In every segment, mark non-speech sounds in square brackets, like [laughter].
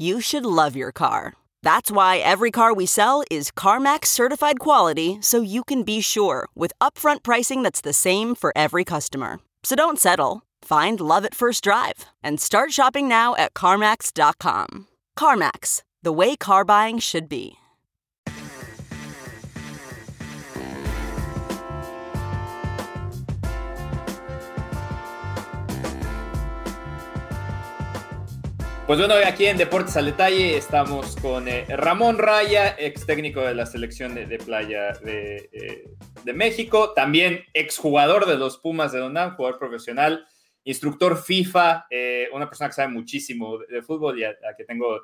you should love your car. That's why every car we sell is CarMax certified quality so you can be sure with upfront pricing that's the same for every customer. So don't settle. Find love at first drive and start shopping now at CarMax.com. CarMax, the way car buying should be. Pues bueno, aquí en Deportes al Detalle estamos con eh, Ramón Raya, ex técnico de la selección de, playa de, eh, de, México, también ex jugador de los Pumas de Donam, jugador profesional, instructor FIFA, eh, una persona que sabe muchísimo de, de fútbol y a, a, que tengo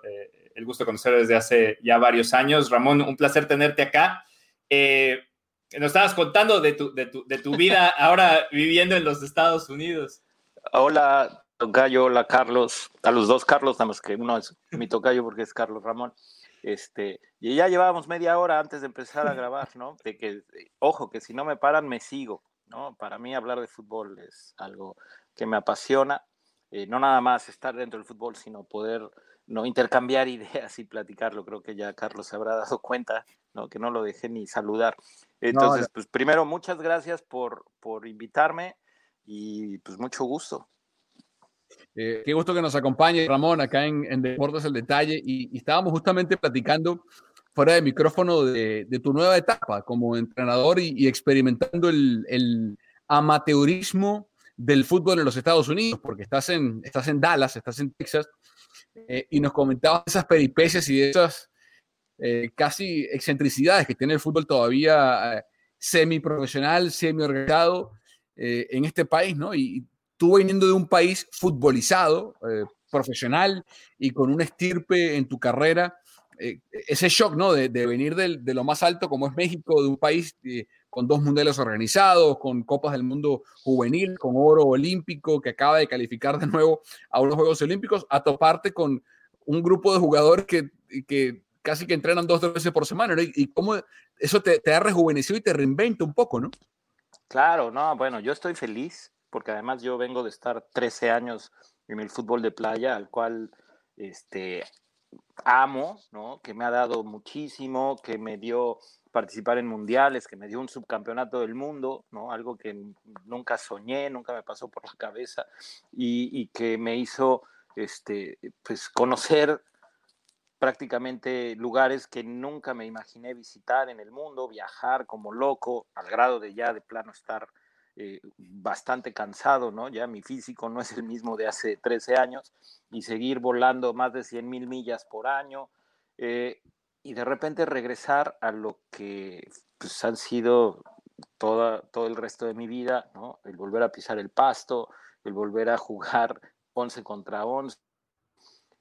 el gusto de conocer desde hace ya varios años. Ramón, un placer tenerte acá. Nos estabas contando de tu, tu vida ahora viviendo en los Estados Unidos. Hola, tocayo, hola Carlos, a los dos Carlos, nada más que uno es mi tocayo porque es Carlos Ramón. Este, y ya llevábamos media hora antes de empezar a grabar, ¿no? De que, ojo, que si no me paran, me sigo, ¿no? Para mí hablar de fútbol es algo que me apasiona, eh, no nada más estar dentro del fútbol, sino poder no intercambiar [laughs] ideas y platicarlo. Creo que ya Carlos se habrá dado cuenta, ¿no? Que no lo dejé ni saludar. Entonces, no, no. pues primero, muchas gracias por, por invitarme y pues mucho gusto. Eh, qué gusto que nos acompañe Ramón acá en, Deportes el Detalle y, estábamos justamente platicando fuera de micrófono de, de tu nueva etapa como entrenador y, experimentando el, el, amateurismo del fútbol en los Estados Unidos, porque estás en, estás en Dallas, estás en Texas, eh, y nos comentabas esas peripecias y esas eh, casi excentricidades que tiene el fútbol todavía eh, semiprofesional, semi-organizado en este país, ¿no? Y, tú viniendo de un país futbolizado, eh, profesional y con un estirpe en tu carrera, eh, ese shock, ¿no? De, venir de lo más alto como es México, de un país eh, con dos mundiales organizados, con Copas del Mundo juvenil, con oro olímpico, que acaba de calificar de nuevo a unos Juegos Olímpicos, a toparte con un grupo de jugadores que, casi que entrenan dos veces por semana, ¿no? Y, y cómo eso te, te ha rejuvenecido y te reinventa un poco, ¿no? Claro, no, bueno, yo estoy feliz porque además yo vengo de estar 13 años en el fútbol de playa, al cual este, amo, ¿no? que me ha dado muchísimo, que me dio participar en mundiales, que me dio un subcampeonato del mundo, ¿no? algo que nunca soñé, nunca me pasó por la cabeza, y, que me hizo este, pues, conocer prácticamente lugares que nunca me imaginé visitar en el mundo, viajar como loco, al grado de ya de plano estar eh, bastante cansado, ¿no? Ya mi físico no es el mismo de hace 13 años y seguir volando más de 100 mil millas por año eh, y de repente regresar a lo que pues, han sido toda, todo el resto de mi vida, ¿no? El volver a pisar el pasto, el volver a jugar 11 contra 11.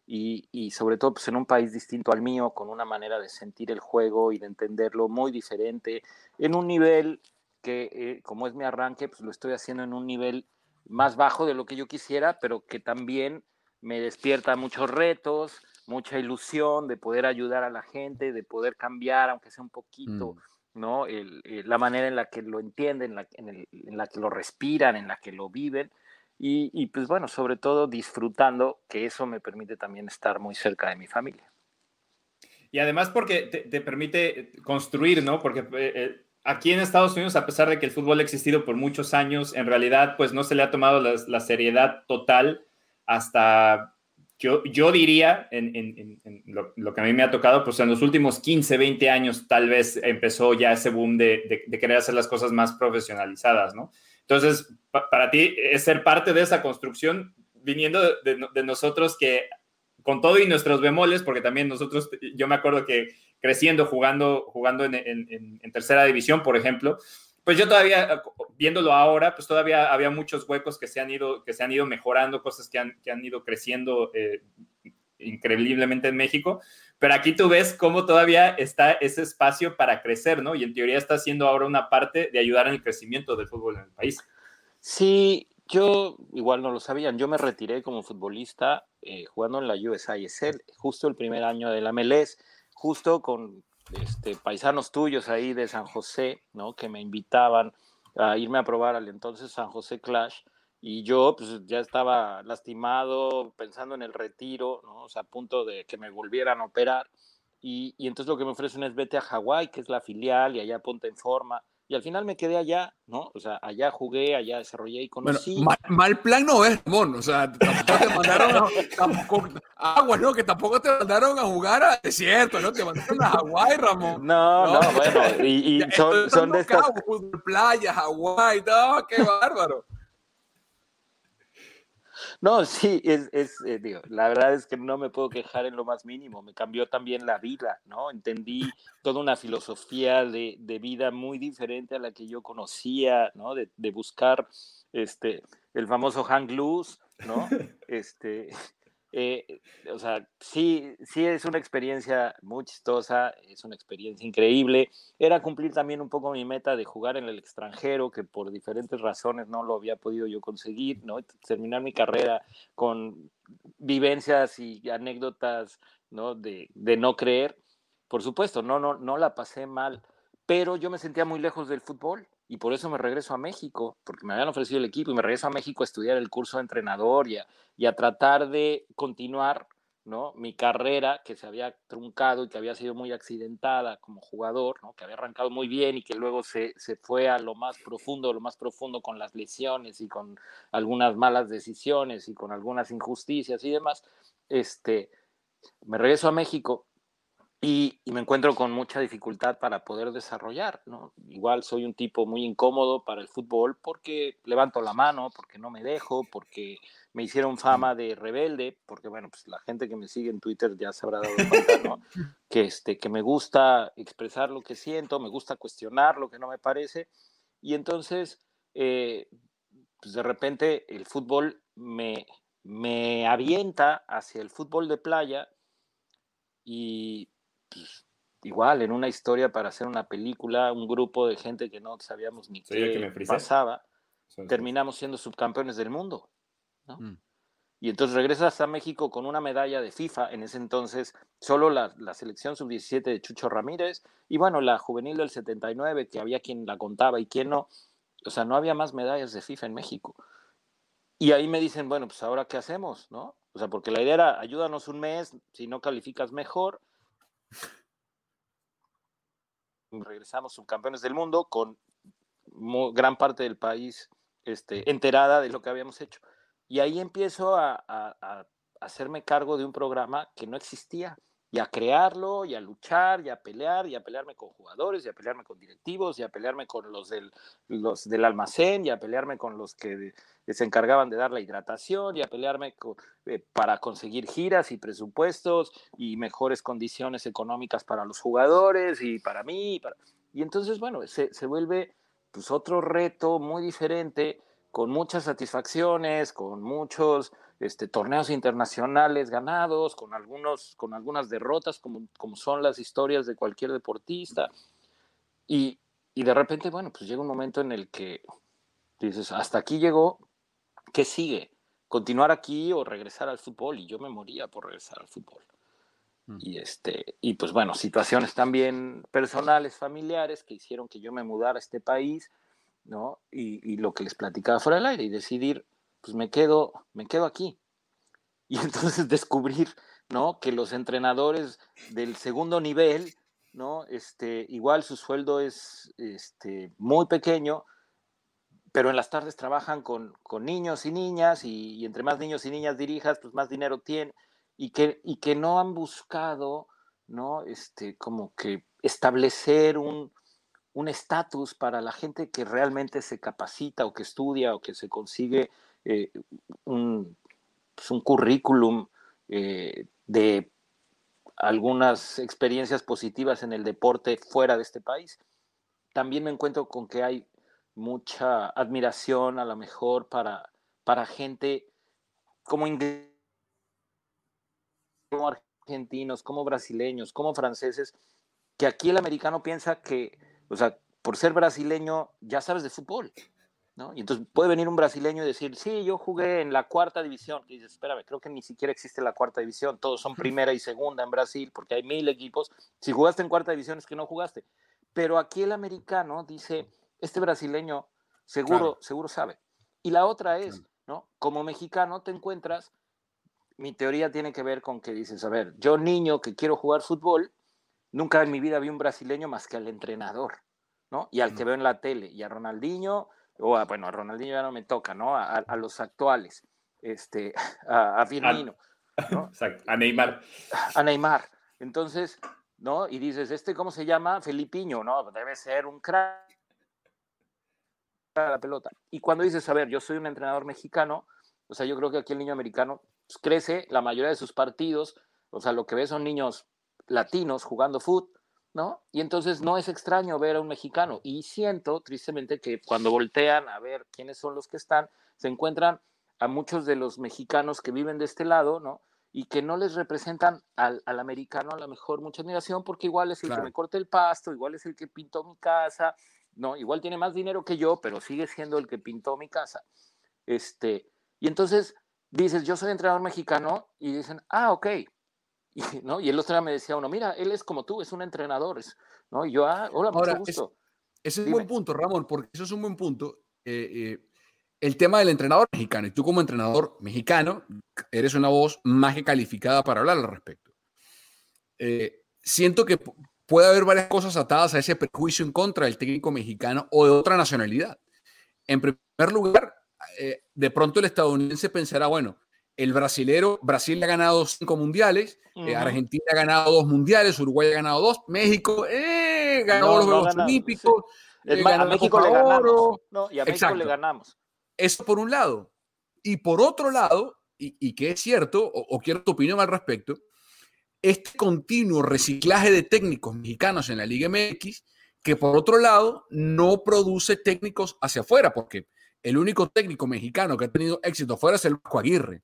Y, y, sobre todo pues, en un país distinto al mío, con una manera de sentir el juego y de entenderlo muy diferente, en un nivel que eh, como es mi arranque, pues lo estoy haciendo en un nivel más bajo de lo que yo quisiera, pero que también me despierta muchos retos, mucha ilusión de poder ayudar a la gente, de poder cambiar, aunque sea un poquito, mm. ¿no? la manera en la que lo entienden, en la, en, la, que lo respiran, en la que lo viven. Y, y, pues bueno, sobre todo disfrutando, que eso me permite también estar muy cerca de mi familia. Y además porque te, permite construir, ¿no? Porque eh, eh, aquí en Estados Unidos, a pesar de que el fútbol ha existido por muchos años, en realidad pues no se le ha tomado la, seriedad total hasta, yo, yo diría, en, lo, que a mí me ha tocado, pues en los últimos 15, 20 años tal vez empezó ya ese boom de, querer hacer las cosas más profesionalizadas, ¿no? Entonces, para ti es ser parte de esa construcción viniendo de nosotros que con todo y nuestros bemoles, porque también nosotros, yo me acuerdo que creciendo, jugando, jugando en, tercera división, por ejemplo, pues yo todavía, viéndolo ahora, pues todavía había muchos huecos que se han ido, que se han ido mejorando, cosas que han, que han ido creciendo eh, increíblemente en México, pero aquí tú ves cómo todavía está ese espacio para crecer, ¿no? Y en teoría está siendo ahora una parte de ayudar en el crecimiento del fútbol en el país. Sí, yo igual no lo sabían, yo me retiré como futbolista eh, jugando en la USISL, justo el primer año de la MLS, justo con este, paisanos tuyos ahí de San José, ¿no? Que me invitaban a irme a probar al entonces San José Clash y yo pues ya estaba lastimado, pensando en el retiro, ¿no? O a punto de que me volvieran a operar y, y entonces lo que me ofrecen es vete a Hawái, que es la filial y allá ponte en forma y al final me quedé allá, ¿no? O sea, allá jugué, allá desarrollé y conocí. Bueno, mal, plan no es, Ramón. O sea, tampoco te mandaron a, [laughs] agua, ¿no? Que tampoco te mandaron a jugar a desierto, ¿no? Te mandaron a Hawái, Ramón. No, no, bueno, y, son, son de estas... Playa, Hawái, no, qué bárbaro. No, sí, es, es eh, digo, la verdad es que no me puedo quejar en lo más mínimo, me cambió también la vida, ¿no? Entendí toda una filosofía de, de vida muy diferente a la que yo conocía, ¿no? De, de buscar este, el famoso hang loose, ¿no? [laughs] Este, eh, o sea, sí, sí es una experiencia muy chistosa, es una experiencia increíble. Era cumplir también un poco mi meta de jugar en el extranjero, que por diferentes razones no lo había podido yo conseguir, ¿no? Terminar mi carrera con vivencias y anécdotas, ¿no? De, de no creer. Por supuesto, no, no, no la pasé mal, pero yo me sentía muy lejos del fútbol y por eso me regreso a México, porque me habían ofrecido el equipo y me regreso a México a estudiar el curso de entrenador y a, tratar de continuar ¿no? mi carrera que se había truncado y que había sido muy accidentada como jugador, ¿no? que había arrancado muy bien y que luego se, se fue a lo más profundo, lo más profundo con las lesiones y con algunas malas decisiones y con algunas injusticias y demás. Este, me regreso a México y, me encuentro con mucha dificultad para poder desarrollar, ¿no? Igual soy un tipo muy incómodo para el fútbol porque levanto la mano, porque no me dejo, porque me hicieron fama de rebelde, porque bueno, pues la gente que me sigue en Twitter ya se habrá dado cuenta, ¿no? [laughs] Que, este, que me gusta expresar lo que siento, me gusta cuestionar lo que no me parece, y entonces, eh, pues de repente el fútbol me, me avienta hacia el fútbol de playa y pues, igual en una historia para hacer una película, un grupo de gente que no sabíamos ni qué pasaba, terminamos siendo subcampeones del mundo. Mm. Y entonces regresas a México con una medalla de FIFA, en ese entonces solo la, la selección sub-17 de Chucho Ramírez y bueno, la juvenil del 79, que había quien la contaba y quien no. O sea, no había más medallas de FIFA en México. Y ahí me dicen, bueno, pues ahora qué hacemos, ¿no? O sea, porque la idea era, ayúdanos un mes, si no calificas mejor, regresamos subcampeones del mundo con gran parte del país este, enterada de lo que habíamos hecho. Y ahí empiezo a, a, hacerme cargo de un programa que no existía y a crearlo y a luchar y a pelear y a pelearme con jugadores y a pelearme con directivos y a pelearme con los del, del almacén y a pelearme con los que se encargaban de dar la hidratación y a pelearme eh, para conseguir giras y presupuestos y mejores condiciones económicas para los jugadores y para mí. Y, y entonces, bueno, se, se vuelve pues otro reto muy diferente con muchas satisfacciones, con muchos este, torneos internacionales ganados, con, algunos, con algunas derrotas, como, como son las historias de cualquier deportista. Y, y de repente, bueno, pues llega un momento en el que dices, hasta aquí llegó, ¿qué sigue? ¿Continuar aquí o regresar al fútbol? Y yo me moría por regresar al fútbol. Mm. Y, este, y pues bueno, situaciones también personales, familiares, que hicieron que yo me mudara a este país, ¿no? Y, y, lo que les platicaba fuera del aire y decidir, pues me quedo, me quedo aquí. [laughs] Y entonces descubrir, ¿no? Que los entrenadores del segundo nivel, ¿no? Este, igual su sueldo es este, muy pequeño, pero en las tardes trabajan con, con niños y niñas y, entre más niños y niñas dirijas, pues más dinero tienen y que, y que no han buscado, ¿no? Este, como que establecer un estatus para la gente que realmente se capacita o que estudia o que se consigue eh, un, pues currículum eh, de algunas experiencias positivas en el deporte fuera de este país. También me encuentro con que hay mucha admiración a lo mejor para, para gente como ingleses como argentinos, como brasileños, como franceses, que aquí el americano piensa que, o sea, por ser brasileño ya sabes de fútbol, ¿no? Y entonces puede venir un brasileño y decir, sí, yo jugué en la cuarta división. Y dices, espérame, creo que ni siquiera existe la cuarta división, todos son primera y segunda en Brasil, porque hay mil equipos. Si jugaste en cuarta división es que no jugaste. Pero aquí el americano dice, este brasileño seguro, seguro sabe. Y la otra es, ¿no? Como mexicano te encuentras mi teoría tiene que ver con que dices, a ver, yo niño que quiero jugar fútbol, nunca en mi vida vi un brasileño más que al entrenador, ¿no? Y al que veo en la tele, y a Ronaldinho, o a, bueno, a Ronaldinho ya no me toca, ¿no? A, los actuales, este, [laughs] a, Firmino, ¿no? [laughs] Exacto, a Neymar. A Neymar. Entonces, ¿no? Y dices, ¿este cómo se llama? Felipiño, ¿no? Debe ser un crack la pelota. Y cuando dices, a ver, yo soy un entrenador mexicano, o sea, yo creo que aquí el niño americano pues, crece, la mayoría de sus partidos, o sea, lo que ve son niños latinos jugando fútbol, ¿no? Y entonces no es extraño ver a un mexicano. Y siento, tristemente, que cuando voltean a ver quiénes son los que están, se encuentran a muchos de los mexicanos que viven de este lado, ¿no? Y que no les representan al, americano a lo mejor mucha admiración, porque igual es el que me corta el pasto, igual es el que pintó mi casa, ¿no? Igual tiene más dinero que yo, pero sigue siendo el que pintó mi casa. Este, y entonces dices, yo soy entrenador mexicano, y dicen, ah, ok. Y, ¿no? y el otro día me decía uno, mira, él es como tú, es un entrenador. ¿no? Y yo, ah, hola, mucho gusto. ese es un buen punto, Ramón, porque eso es un buen punto. Eh, eh, el tema del entrenador mexicano, y tú como entrenador mexicano, eres una voz más que calificada para hablar al respecto. Eh, siento que puede haber varias cosas atadas a ese prejuicio en contra del técnico mexicano o de otra nacionalidad. En primer lugar, eh, de pronto el estadounidense pensará, bueno, el brasilero, Brasil ha ganado cinco mundiales, eh, Argentina ha ganado dos mundiales, Uruguay ha ganado dos, México eh, ganó los Juegos Olímpicos. a México le ganamos. y a México le ganamos. Eso por un lado. Y por otro lado, y, que es cierto, o, quiero tu opinión al respecto, este continuo reciclaje de técnicos mexicanos en la Liga MX, que por otro lado no produce técnicos hacia afuera, porque el único técnico mexicano que ha tenido éxito fuera es el Vasco Aguirre.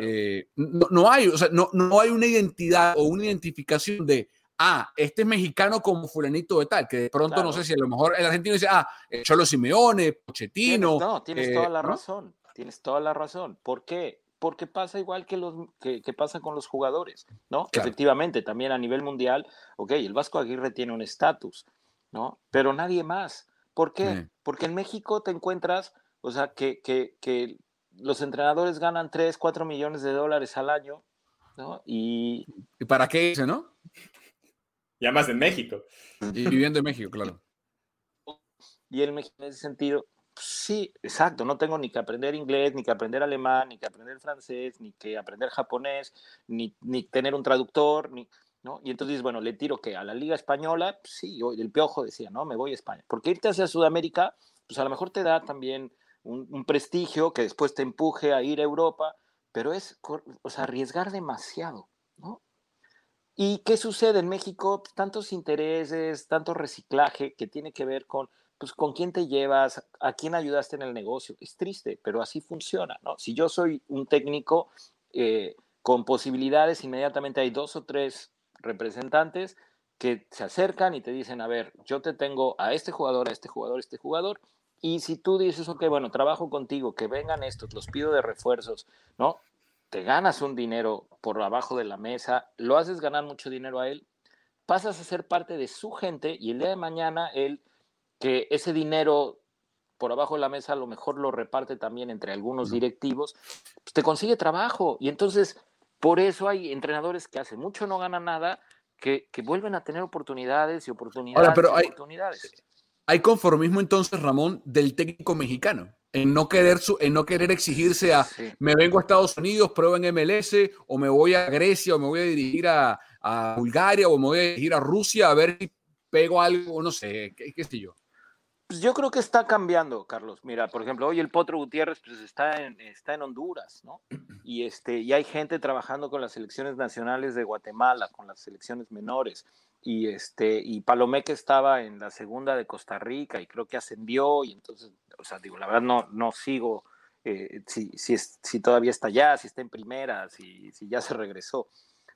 Eh, no, hay, no, hay una identidad o una identificación de, ah, este es mexicano como fulanito de tal, que de pronto no sé si a lo mejor el argentino dice, ah, Cholo Simeone, Pochettino. no, tienes toda la eh, razón, tienes toda la razón. ¿Por qué? Porque pasa igual que, los, que, pasa con los jugadores, ¿no? Efectivamente, también a nivel mundial, ok, el Vasco Aguirre tiene un estatus, ¿no? Pero nadie más. ¿Por qué? Porque en México te encuentras o sea, que, que, los entrenadores ganan 3, 4 millones de dólares al año, ¿no? Y, ¿Y para qué dice, no? Y además en México. Y viviendo en México, claro. Y en México, en ese sentido, sí, exacto, no tengo ni que aprender inglés, ni que aprender alemán, ni que aprender francés, ni que aprender japonés, ni, ni tener un traductor, ni, ¿no? Y entonces, bueno, le tiro que a la Liga Española, sí, el Piojo decía, no, me voy a España. Porque irte hacia Sudamérica, pues a lo mejor te da también un, prestigio que después te empuje a ir a Europa, pero es, o sea, arriesgar demasiado, ¿no? ¿Y qué sucede en México? Tantos intereses, tanto reciclaje que tiene que ver con, pues, con quién te llevas, a quién ayudaste en el negocio. Es triste, pero así funciona, ¿no? Si yo soy un técnico eh, con posibilidades, inmediatamente hay dos o tres representantes que se acercan y te dicen, a ver, yo te tengo a este jugador, a este jugador, a este jugador, y si tú dices, ok, bueno, trabajo contigo, que vengan estos, los pido de refuerzos, ¿no? te ganas un dinero por abajo de la mesa, lo haces ganar mucho dinero a él, pasas a ser parte de su gente y el día de mañana él, que ese dinero por abajo de la mesa a lo mejor lo reparte también entre algunos directivos, pues te consigue trabajo. Y entonces, por eso hay entrenadores que hace mucho no ganan nada, que, que vuelven a tener oportunidades y oportunidades. pero y hay, oportunidades. Hay conformismo entonces, Ramón, del técnico mexicano. En no querer, su, en no querer exigirse a Sí. me vengo a Estados Unidos, pruebo en MLS, o me voy a Grecia, o me voy a dirigir a, a Bulgaria, o me voy a dirigir a Rusia a ver si pego algo, no sé, qué, qué sé yo. Pues yo creo que está cambiando, Carlos. Mira, por ejemplo, hoy el Potro Gutiérrez pues, está, en, está en Honduras, ¿no? [clears throat] Y, este, y hay gente trabajando con las selecciones nacionales de Guatemala, con las selecciones menores. Y, este, y Palomeque estaba en la segunda de Costa Rica y creo que ascendió. Y entonces, o sea, digo, la verdad no, no sigo eh, si, si, es- si todavía está allá, si está en primera, si, si ya se regresó.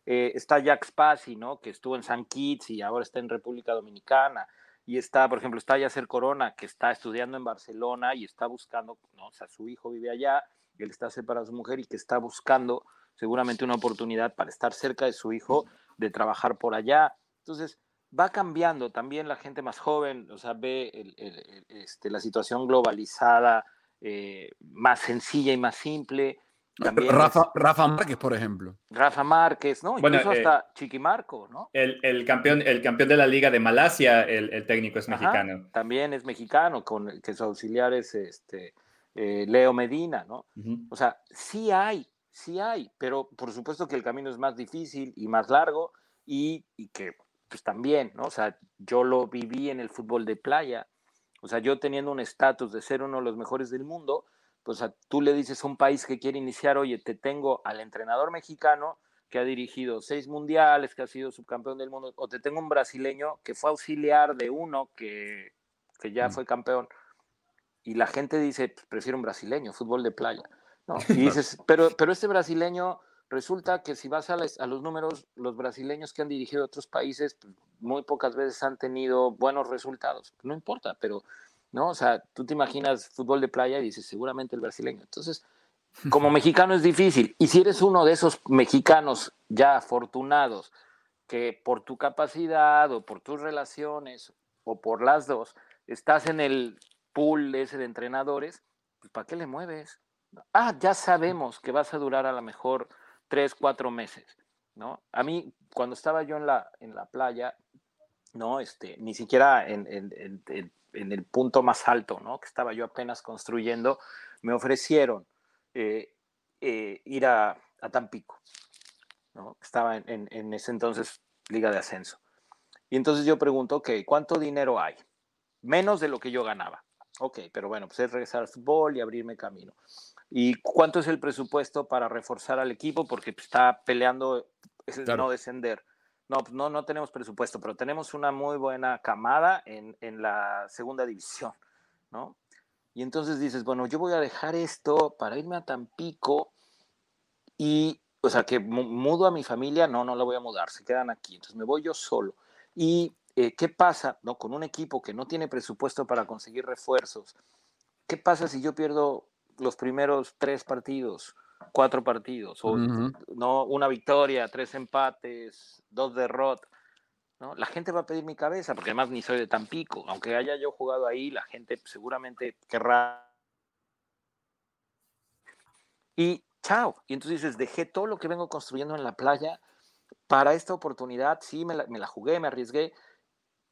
Eh, está Jack Spassi, ¿no? Que estuvo en San Kitts y ahora está en República Dominicana y está, por ejemplo, está Yacer Corona, que está estudiando en Barcelona y está buscando, ¿no? o sea, su hijo vive allá, y él está separado de su mujer y que está buscando seguramente una oportunidad para estar cerca de su hijo, de trabajar por allá. Entonces, va cambiando también la gente más joven, o sea, ve el- el- el- este, la situación globalizada eh, más sencilla y más simple. También Rafa, es Rafa Márquez, por ejemplo. Rafa Márquez, ¿no? Bueno, Incluso eh, hasta Chiquimarco, ¿no? El, el campeón, el campeón de la Liga de Malasia, el, el técnico es Ajá, mexicano. también es mexicano, con que su auxiliar es este, eh, Leo Medina, ¿no? O sea, sí hay, sí hay, pero por supuesto que el camino es más difícil y más largo y, y que pues también, ¿no? O sea, yo lo viví en el fútbol de playa, o sea, yo teniendo un estatus de ser uno de los mejores del mundo, pues a, tú le dices a un país que quiere iniciar, oye, te tengo al entrenador mexicano que ha dirigido seis mundiales, que ha sido subcampeón del mundo, o te tengo un brasileño que fue auxiliar de uno que, que ya Mm. fue campeón. Y la gente dice, pues, prefiero un brasileño, fútbol de playa. ¿no? [laughs] Y dices, pero, pero este brasileño resulta que si vas a, las- a los números, los brasileños que han dirigido otros países, pues, muy pocas veces han tenido buenos resultados. No importa, pero, ¿no? O sea, tú te imaginas fútbol de playa y dices, seguramente el brasileño. Entonces, como [laughs] mexicano es difícil. Y si eres uno de esos mexicanos ya afortunados, que por tu capacidad o por tus relaciones o por las dos, estás en el pool ese de entrenadores, pues ¿para qué le mueves? Ah, ya sabemos que vas a durar a lo mejor tres, cuatro meses, ¿no? A mí, cuando estaba yo en la, en la playa, ¿no? Este, ni siquiera en, en- el punto más alto, ¿no? Que estaba yo apenas construyendo, me ofrecieron eh, eh, ir a, a Tampico, ¿no? Estaba en ese entonces Liga de Ascenso. Y entonces yo pregunto, ok, ¿cuánto dinero hay? Menos de lo que yo ganaba. Ok, pero bueno, pues es regresar al fútbol y abrirme camino. ¿Y cuánto es el presupuesto para reforzar al equipo? Porque pues, está peleando ese Claro. no descender. No, pues no, no tenemos presupuesto, pero tenemos una muy buena camada en, en la segunda división, ¿no? Y entonces dices, bueno, yo voy a dejar esto para irme a Tampico y, o sea, que mu- mudo a mi familia, no, no la voy a mudar, se quedan aquí. Entonces me voy yo solo. ¿Y eh, qué pasa no, con un equipo que no tiene presupuesto para conseguir refuerzos? ¿Qué pasa si yo pierdo los primeros tres partidos, cuatro partidos, o Ujú. no una victoria, tres empates, dos derrotas? ¿no? La gente va a pedir mi cabeza, porque además ni soy de Tampico. Aunque haya yo jugado ahí, la gente seguramente querrá. Y chao. Y entonces dices, dejé todo lo que vengo construyendo en la playa para esta oportunidad. Sí, me la, me la jugué, me arriesgué.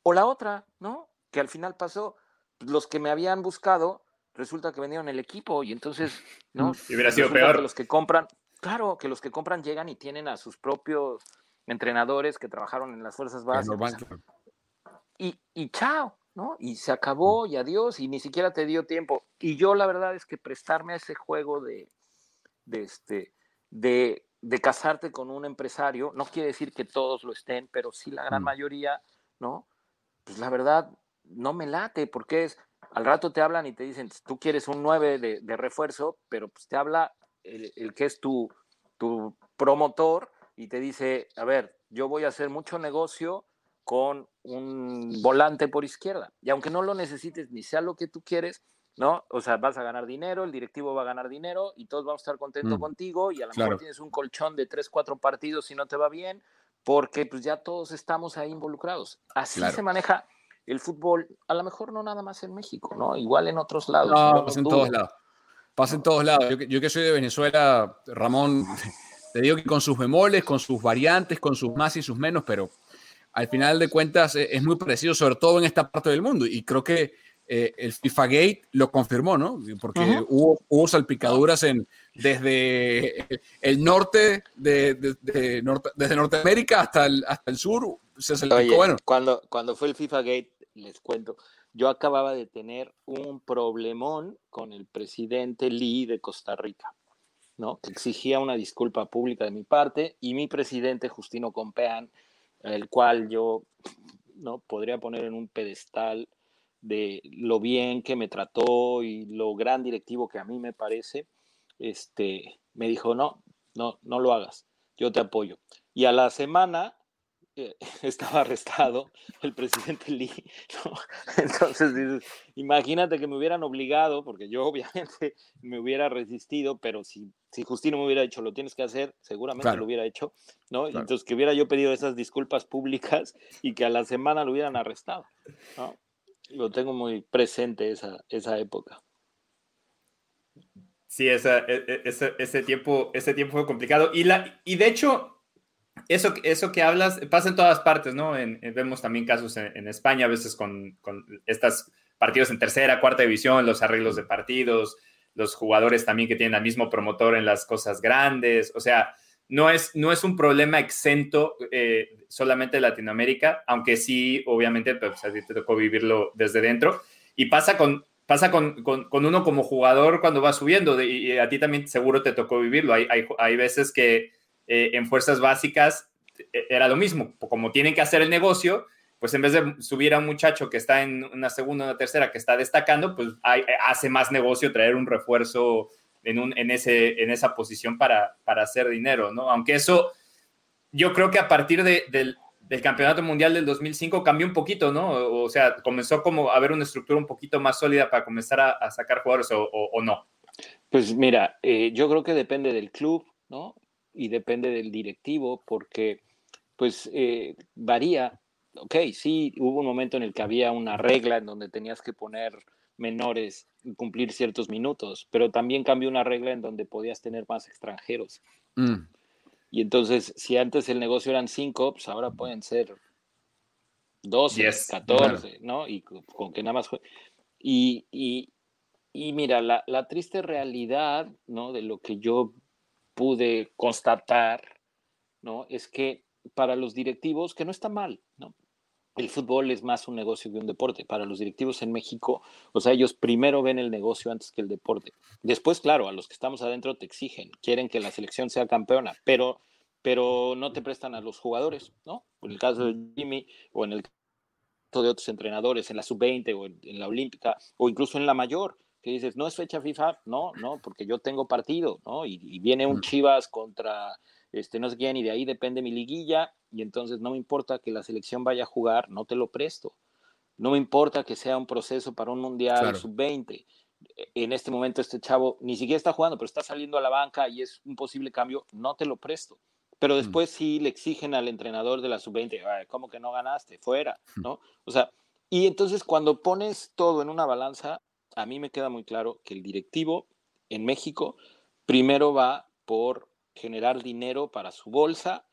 O la otra, ¿no? Que al final pasó. Los que me habían buscado, resulta que vendieron el equipo y entonces, [laughs] ¿no? Y hubiera sido peor. Que los que compran, claro, que los que compran llegan y tienen a sus propios entrenadores que trabajaron en las fuerzas básicas. y, y chao, ¿no? Y se acabó y adiós y ni siquiera te dio tiempo. Y yo la verdad es que prestarme a ese juego de, de, este, de, de casarte con un empresario, no quiere decir que todos lo estén, pero sí la gran Mm. mayoría, ¿no? Pues la verdad no me late porque es, al rato te hablan y te dicen, tú quieres un 9 de, de refuerzo, pero pues te habla el, el que es tu, tu promotor y te dice, a ver, yo voy a hacer mucho negocio con un volante por izquierda. Y aunque no lo necesites ni sea lo que tú quieres, ¿no? O sea, vas a ganar dinero, el directivo va a ganar dinero y todos vamos a estar contentos Mm. contigo y a lo Claro. mejor tienes un colchón de tres, cuatro partidos si no te va bien, porque pues ya todos estamos ahí involucrados. Así Claro. se maneja el fútbol, a lo mejor no nada más en México, ¿no? Igual en otros lados. No, pasa en todos lados. Pasa en todos lados. Yo, que- yo que soy de Venezuela, Ramón, [laughs] te digo que con sus bemoles, con sus variantes, con sus más y sus menos, pero al final de cuentas eh, es muy parecido, sobre todo en esta parte del mundo. Y creo que eh, el FIFA Gate lo confirmó, ¿no? Porque hubo, hubo salpicaduras en, desde el norte, de, de- de norte- desde Norteamérica hasta el, hasta el sur. Se Oye, bueno, cuando, cuando fue el FIFA Gate, les cuento, yo acababa de tener un problemón con el presidente Lee de Costa Rica, ¿no? Que exigía una disculpa pública de mi parte y mi presidente Justino Compeán, el cual yo no podría poner en un pedestal de lo bien que me trató y lo gran directivo que a mí me parece, este, me dijo, no, no, no lo hagas, yo te apoyo. Y a la semana eh, [laughs] estaba arrestado el presidente [laughs] Lee. ¿no? [laughs] Entonces, dices, imagínate que me hubieran obligado, porque yo obviamente me hubiera resistido, pero si, si Justino me hubiera dicho, lo tienes que hacer, seguramente Claro. lo hubiera hecho, ¿no? Claro. Entonces, que hubiera yo pedido esas disculpas públicas y que a la semana lo hubieran arrestado, ¿no? Lo tengo muy presente esa, esa época. Sí, esa- e- e- ese, ese tiempo, ese tiempo fue complicado. Y, la, y de hecho, eso, eso que hablas pasa en todas partes, ¿no? En- en- vemos también casos en, en España, a veces con, con estos partidos en tercera, cuarta división, los arreglos de partidos, los jugadores también que tienen al mismo promotor en las cosas grandes. O sea, no es, no es un problema exento eh, solamente de Latinoamérica, aunque sí, obviamente, pues, a ti te tocó vivirlo desde dentro. Y pasa con, pasa con, con, uno como jugador cuando va subiendo, de- y a ti también seguro te tocó vivirlo. Hay, hay, hay veces que eh, en fuerzas básicas eh, era lo mismo, como tienen que hacer el negocio, pues en vez de subir a un muchacho que está en una segunda, una tercera, que está destacando, pues hace más negocio traer un refuerzo en, un, en, ese, en esa posición para, para hacer dinero, ¿no? Aunque eso, yo creo que a partir de, del, del Campeonato Mundial del 2005 cambió un poquito, ¿no? O, sea, comenzó como a haber una estructura un poquito más sólida para comenzar a, a sacar jugadores o, o- o no. Pues mira, eh, yo creo que depende del club, ¿no? Y depende del directivo, porque pues eh, varía. Ok, sí, hubo un momento en el que había una regla en donde tenías que poner menores y cumplir ciertos minutos, pero también cambió una regla en donde podías tener más extranjeros. mm, Y entonces, si antes el negocio eran cinco, pues ahora pueden ser 12, Diez, 14, ¿no? Y con, que nada más Y, y, y mira, la, la triste realidad, ¿no? De lo que yo pude constatar, ¿no? Es que para los directivos, que no está mal, ¿no? El fútbol es más un negocio que un deporte. Para los directivos en México, o sea, ellos primero ven el negocio antes que el deporte. Después, claro, a los que estamos adentro te exigen, quieren que la selección sea campeona, pero, pero no te prestan a los jugadores, ¿no? En el caso de Jimmy o en el caso de otros entrenadores, en la sub-20 o en, en la olímpica o incluso en la mayor, que dices, no es fecha FIFA, no, no, porque yo tengo partido, ¿no? Y, y viene un. Chivas contra este no sé quién y de ahí depende mi liguilla y entonces no me importa que la selección vaya a jugar, no te lo presto. No me importa que sea un proceso para un mundial Claro. sub-20. En este momento este chavo ni siquiera está jugando, pero está saliendo a la banca y es un posible cambio, no te lo presto. Pero después sí le exigen al entrenador de la sub-20, "Ay, ¿cómo que no ganaste? Fuera, ¿no? O sea, y entonces cuando pones todo en una balanza, a mí me queda muy claro que el directivo en México primero va por generar dinero para su bolsa,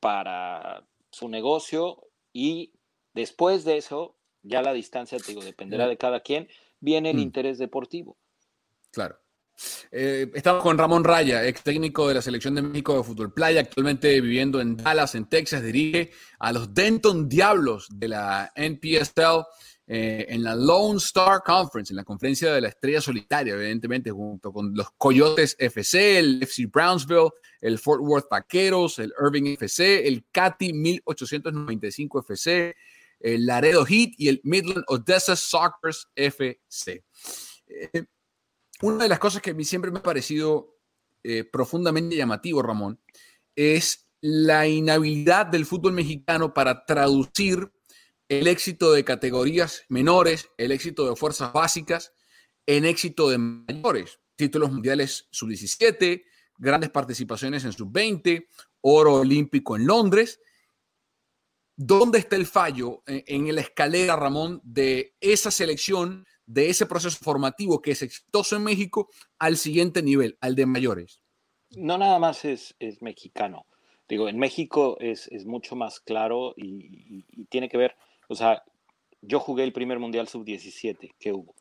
para su negocio y después de eso, ya la distancia, te digo, dependerá de cada quien, viene el Mm. interés deportivo. claro. Eh, estamos con Ramón Raya, ex técnico de la selección de México de fútbol playa, actualmente viviendo en Dallas, en Texas, dirige a los Denton Diablos de la NPSL eh, en la Lone Star Conference, en la conferencia de la estrella solitaria, evidentemente, junto con los Coyotes FC, el FC Brownsville, el Fort Worth Vaqueros, el Irving FC, el Cati 1895 FC, el Laredo Heat y el Midland Odessa Soccer FC. Eh, una de las cosas que a mí siempre me ha parecido eh, profundamente llamativo, Ramón, es la inhabilidad del fútbol mexicano para traducir el éxito de categorías menores, el éxito de fuerzas básicas, en éxito de mayores, títulos mundiales sub-17, grandes participaciones en sub-20, oro olímpico en Londres. ¿Dónde está el fallo en, la escalera, Ramón, de esa selección, de ese proceso formativo que es exitoso en México al siguiente nivel, al de mayores? No nada más es, mexicano. Digo, en México es, mucho más claro y, tiene que ver, o sea, yo jugué el primer Mundial Sub-17 que hubo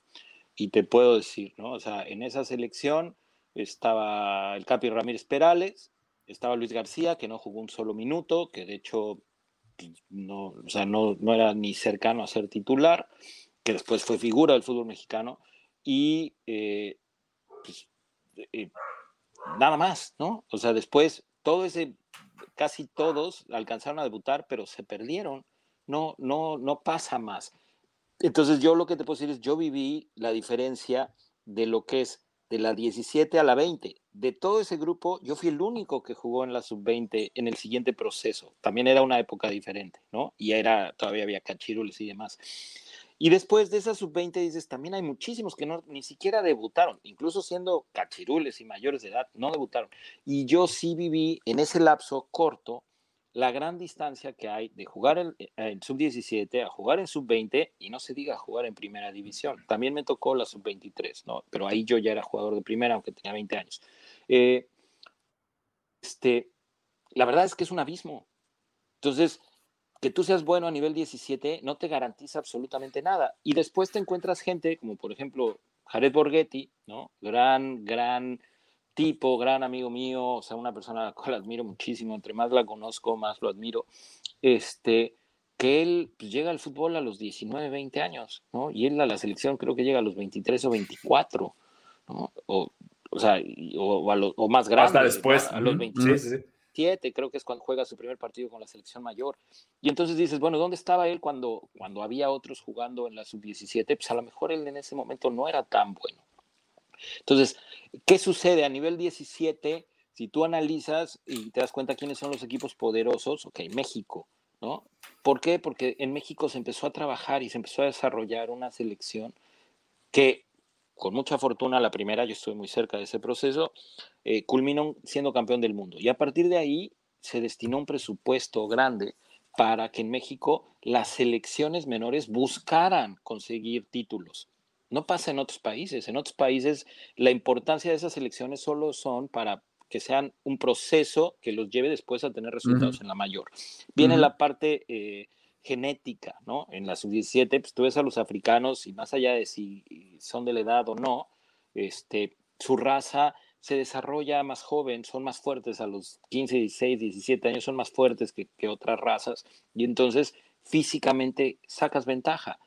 y te puedo decir, ¿no? O sea, en esa selección estaba el Capi Ramírez Perales, estaba Luis García, que no jugó un solo minuto, que de hecho pues, no, o sea, no, era ni cercano a ser titular, que después fue figura del fútbol mexicano, y eh, pues, eh, nada más, ¿no? O sea, después todo ese, casi todos alcanzaron a debutar, pero se perdieron. No, no, no pasa más. Entonces yo lo que te puedo decir es, yo viví la diferencia de lo que es de la 17 a la 20. De todo ese grupo, yo fui el único que jugó en la sub-20 en el siguiente proceso. También era una época diferente, ¿no? Y era, todavía había cachirules y demás. Y después de esa sub-20 dices, también hay muchísimos que no, ni siquiera debutaron, incluso siendo cachirules y mayores de edad, no debutaron. Y yo sí viví en ese lapso corto la gran distancia que hay de jugar en, eh, sub-17 a jugar en sub-20 y no se diga jugar en primera división. También me tocó la sub-23, ¿no? Pero ahí yo ya era jugador de primera, aunque tenía 20 años. Eh, este, la verdad es que es un abismo. Entonces, que tú seas bueno a nivel 17 no te garantiza absolutamente nada. Y después te encuentras gente como, por ejemplo, Jared Borghetti, ¿no? Gran, gran tipo, gran amigo mío, o sea, una persona a la cual admiro muchísimo, entre más la conozco, más lo admiro, este, que él pues, llega al fútbol a los 19, 20 años, ¿no? Y él a la selección creo que llega a los 23 o 24, ¿no? O, o sea, o, o, más grande. Hasta después. A, los 27, creo que es cuando juega su primer partido con la selección mayor. Y entonces dices, bueno, ¿dónde estaba él cuando, cuando había otros jugando en la sub-17? Pues a lo mejor él en ese momento no era tan bueno. Entonces, ¿qué sucede a nivel 17? Si tú analizas y te das cuenta quiénes son los equipos poderosos, ok, México, ¿no? ¿Por qué? Porque en México se empezó a trabajar y se empezó a desarrollar una selección que, con mucha fortuna, la primera, yo estuve muy cerca de ese proceso, eh, culminó siendo campeón del mundo. Y a partir de ahí se destinó un presupuesto grande para que en México las selecciones menores buscaran conseguir títulos. No pasa en otros países. En otros países la importancia de esas elecciones solo son para que sean un proceso que los lleve después a tener resultados en la mayor. Viene la parte eh, genética, ¿no? En la sub-17, pues tú ves a los africanos y más allá de si son de la edad o no, este, su raza se desarrolla más joven, son más fuertes a los 15, 16, 17 años, son más fuertes que, que otras razas y entonces físicamente sacas ventaja.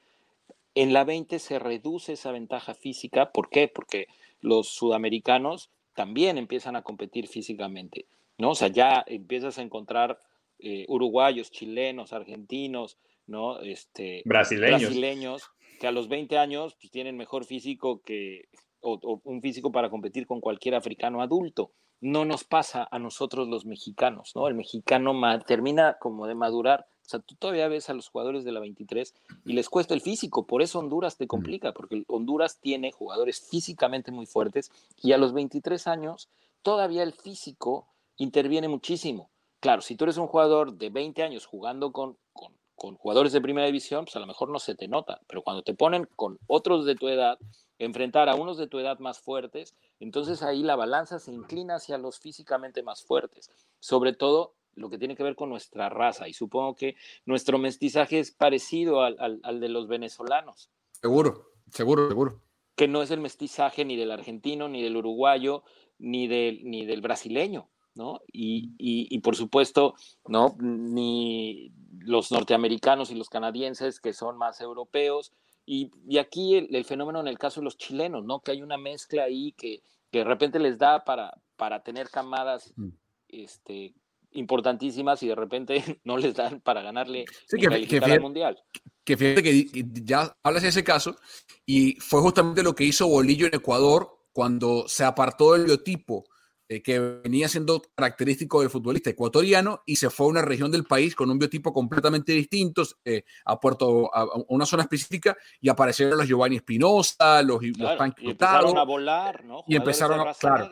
En la 20 se reduce esa ventaja física. ¿Por qué? Porque los sudamericanos también empiezan a competir físicamente, ¿no? O sea, ya empiezas a encontrar eh, uruguayos, chilenos, argentinos, ¿no? Este, brasileños. brasileños que a los 20 años pues, tienen mejor físico que, o, un físico para competir con cualquier africano adulto. No nos pasa a nosotros los mexicanos, ¿no? El mexicano termina como de madurar o sea, tú todavía ves a los jugadores de la 23 y les cuesta el físico, por eso Honduras te complica, porque Honduras tiene jugadores físicamente muy fuertes y a los 23 años todavía el físico interviene muchísimo. Claro, si tú eres un jugador de 20 años jugando con, con, jugadores de primera división, pues a lo mejor no se te nota, pero cuando te ponen con otros de tu edad, enfrentar a unos de tu edad más fuertes, entonces ahí la balanza se inclina hacia los físicamente más fuertes, sobre todo lo que tiene que ver con nuestra raza. Y supongo que nuestro mestizaje es parecido al, de los venezolanos. Seguro, seguro, seguro. Que no es el mestizaje ni del argentino, ni del uruguayo, ni del, ni del brasileño, ¿no? Y, por supuesto, ¿no? Ni los norteamericanos y los canadienses, que son más europeos. Y, aquí el, fenómeno en el caso de los chilenos, ¿no? Que hay una mezcla ahí que, que de repente les da para, para tener camadas mm. este, importantísimas y de repente [laughs] no les dan para ganarle sí, que, al mundial. Que fíjate que ya hablas de ese caso y fue justamente lo que hizo Bolillo en Ecuador cuando se apartó del biotipo eh, que venía siendo característico del futbolista ecuatoriano y se fue a una región del país con un biotipo completamente distinto, eh, a Puerto, a, una zona específica, y aparecieron los Giovanni Espinosa, los, claro, y empezaron a volar, ¿no? y empezaron a, claro,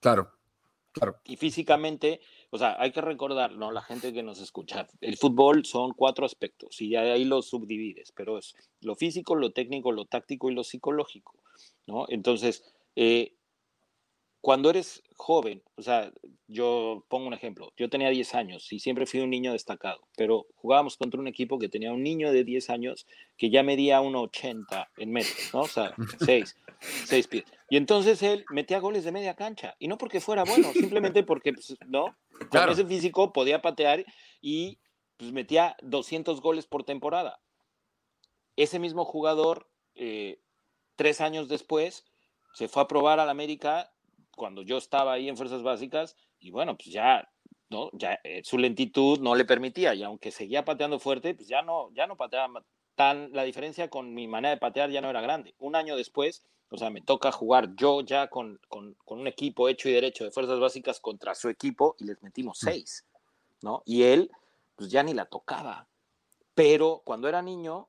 claro, claro. Y físicamente, o sea, hay que recordar, ¿no? La gente que nos escucha, el fútbol son cuatro aspectos y ahí lo subdivides, pero es lo físico, lo técnico, lo táctico y lo psicológico, ¿no? Entonces, eh, cuando eres joven, o sea, yo pongo un ejemplo, yo tenía 10 años y siempre fui un niño destacado, pero jugábamos contra un equipo que tenía un niño de 10 años que ya medía 1,80 en metros, ¿no? O sea, [laughs] 6, 6 pies. Y entonces él metía goles de media cancha, y no porque fuera bueno, simplemente porque, pues, ¿no? Con ese físico podía patear y pues, metía 200 goles por temporada. Ese mismo jugador, eh, tres años después, se fue a probar al América cuando yo estaba ahí en Fuerzas Básicas y bueno, pues ya, ¿no? ya eh, su lentitud no le permitía y aunque seguía pateando fuerte, pues ya no, ya no pateaba tan, la diferencia con mi manera de patear ya no era grande. Un año después, o sea, me toca jugar yo ya con, con, con un equipo hecho y derecho de Fuerzas Básicas contra su equipo y les metimos mm. seis, ¿no? Y él, pues ya ni la tocaba. Pero cuando era niño,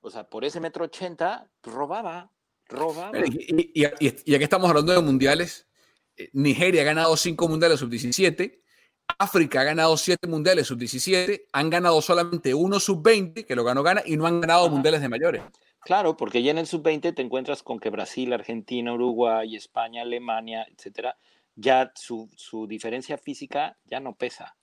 o sea, por ese metro ochenta, pues robaba, robaba. Y, y, y, aquí estamos hablando de mundiales, Nigeria ha ganado cinco mundiales sub-17, África ha ganado siete mundiales sub-17, han ganado solamente uno sub-20, que lo ganó Gana, y no han ganado mundiales de mayores. Claro, porque ya en el sub-20 te encuentras con que Brasil, Argentina, Uruguay, España, Alemania, etcétera, ya su, diferencia física ya no pesa.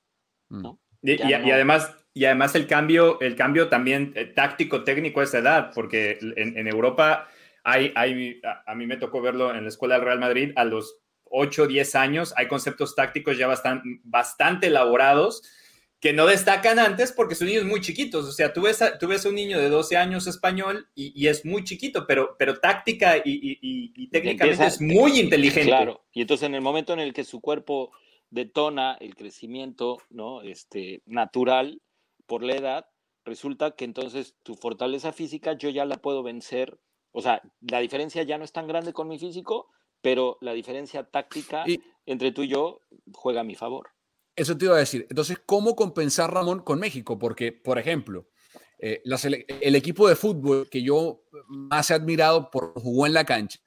Mm. Y, además, y además el cambio, el cambio también eh, táctico, técnico a esa edad, porque en, Europa hay, hay, a mí me tocó verlo en la escuela del Real Madrid, a los 8, 10 años, hay conceptos tácticos ya bastante, bastante elaborados que no destacan antes porque son niños muy chiquitos. O sea, tú ves a, tú ves un niño de 12 años español y, es muy chiquito, pero, pero táctica y, técnicamente es muy inteligente. Claro, y entonces en el momento en el que su cuerpo detona el crecimiento ¿no? este, natural por la edad, resulta que entonces tu fortaleza física yo ya la puedo vencer. O sea, la diferencia ya no es tan grande con mi físico, pero la diferencia táctica entre tú y yo juega a mi favor. Eso te iba a decir. Entonces, ¿cómo compensar Ramón con México? Porque, por ejemplo, eh, el equipo de fútbol que yo más he admirado por jugó en la cancha,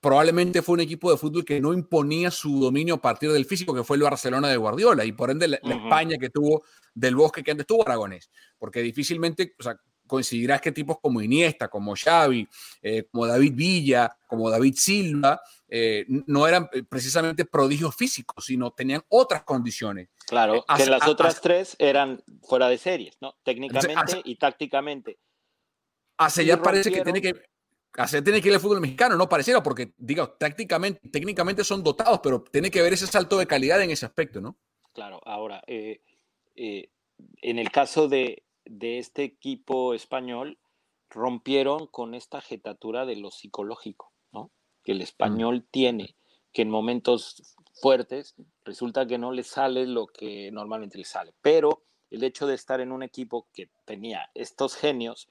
probablemente fue un equipo de fútbol que no imponía su dominio a partir del físico, que fue el Barcelona de Guardiola, y por ende la, España que tuvo del Bosque que antes tuvo Aragonés, porque difícilmente, o sea, coincidirás que tipos como Iniesta, como Xavi, eh, como David Villa, como David Silva, eh, no eran eh, precisamente prodigios físicos, sino tenían otras condiciones. Claro, que las otras tres eran fuera de series, ¿no? Técnicamente y tácticamente. Hace ya parece que tiene que hace tiene que ir el fútbol mexicano, no pareciera, porque, diga, tácticamente, técnicamente son dotados, pero tiene que ver ese salto de calidad en ese aspecto, ¿no? Claro, ahora, en el caso de, de este equipo español rompieron con esta jetatura de lo psicológico. Que el mm. español tiene, que en momentos fuertes resulta que no le sale lo que normalmente le sale. Pero el hecho de estar en un equipo que tenía estos genios,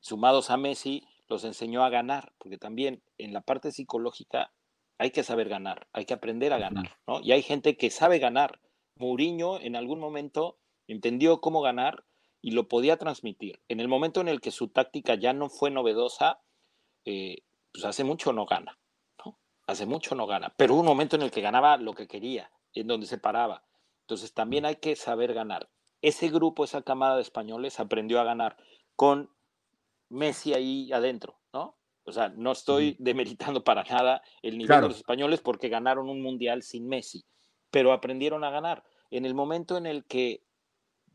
sumados a Messi, los enseñó a ganar, porque también en la parte psicológica hay que saber ganar, hay que aprender a ganar, ¿no? Y hay gente que sabe ganar. Mourinho en algún momento entendió cómo ganar y lo podía transmitir. En el momento en el que su táctica ya no fue novedosa, eh, pues hace mucho no gana. Hace mucho no gana, pero hubo un momento en el que ganaba lo que quería, en donde se paraba. Entonces también hay que saber ganar. Ese grupo, esa camada de españoles aprendió a ganar con Messi ahí adentro, ¿no? O sea, no estoy demeritando para nada el nivel de los españoles porque ganaron un mundial sin Messi, pero aprendieron a ganar. En el momento en el que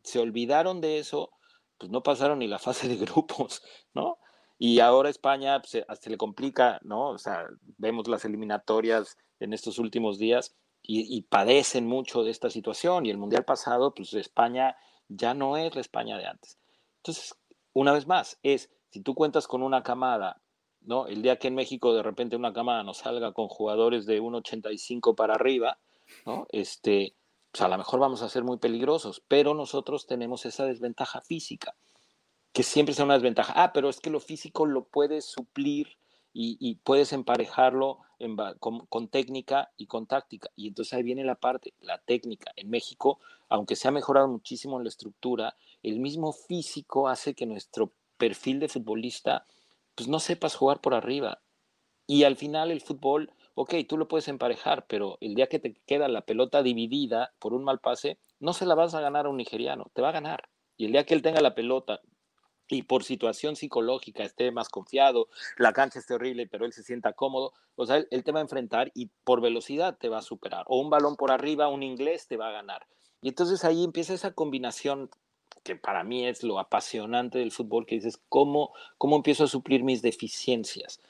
se olvidaron de eso, pues no pasaron ni la fase de [laughs] grupos, ¿no? Y ahora España pues, se, le complica, ¿no? O sea, vemos las eliminatorias en estos últimos días y, padecen mucho de esta situación. Y el Mundial pasado, pues España ya no es la España de antes. Entonces, una vez más, es, si tú cuentas con una camada, ¿no? El día que en México de repente una camada nos salga con jugadores de 1,85 para arriba, ¿no? Este, pues a lo mejor vamos a ser muy peligrosos, pero nosotros tenemos esa desventaja física, que siempre es una desventaja. Ah, pero es que lo físico lo puedes suplir y, puedes emparejarlo con, técnica y con táctica. Y entonces ahí viene la parte, la técnica. En México, aunque se ha mejorado muchísimo en la estructura, el mismo físico hace que nuestro perfil de futbolista, pues no sepas jugar por arriba. Y al final el fútbol, ok, tú lo puedes emparejar, pero el día que te queda la pelota dividida por un mal pase, no se la vas a ganar a un nigeriano, te va a ganar. Y el día que él tenga la pelota y por situación psicológica esté más confiado, la cancha esté horrible, pero él se sienta cómodo, o sea, él, te va a enfrentar y por velocidad te va a superar. O un balón por arriba, un inglés te va a ganar. Y entonces ahí empieza esa combinación que para mí es lo apasionante del fútbol, que dices, ¿cómo, cómo empiezo a suplir mis deficiencias?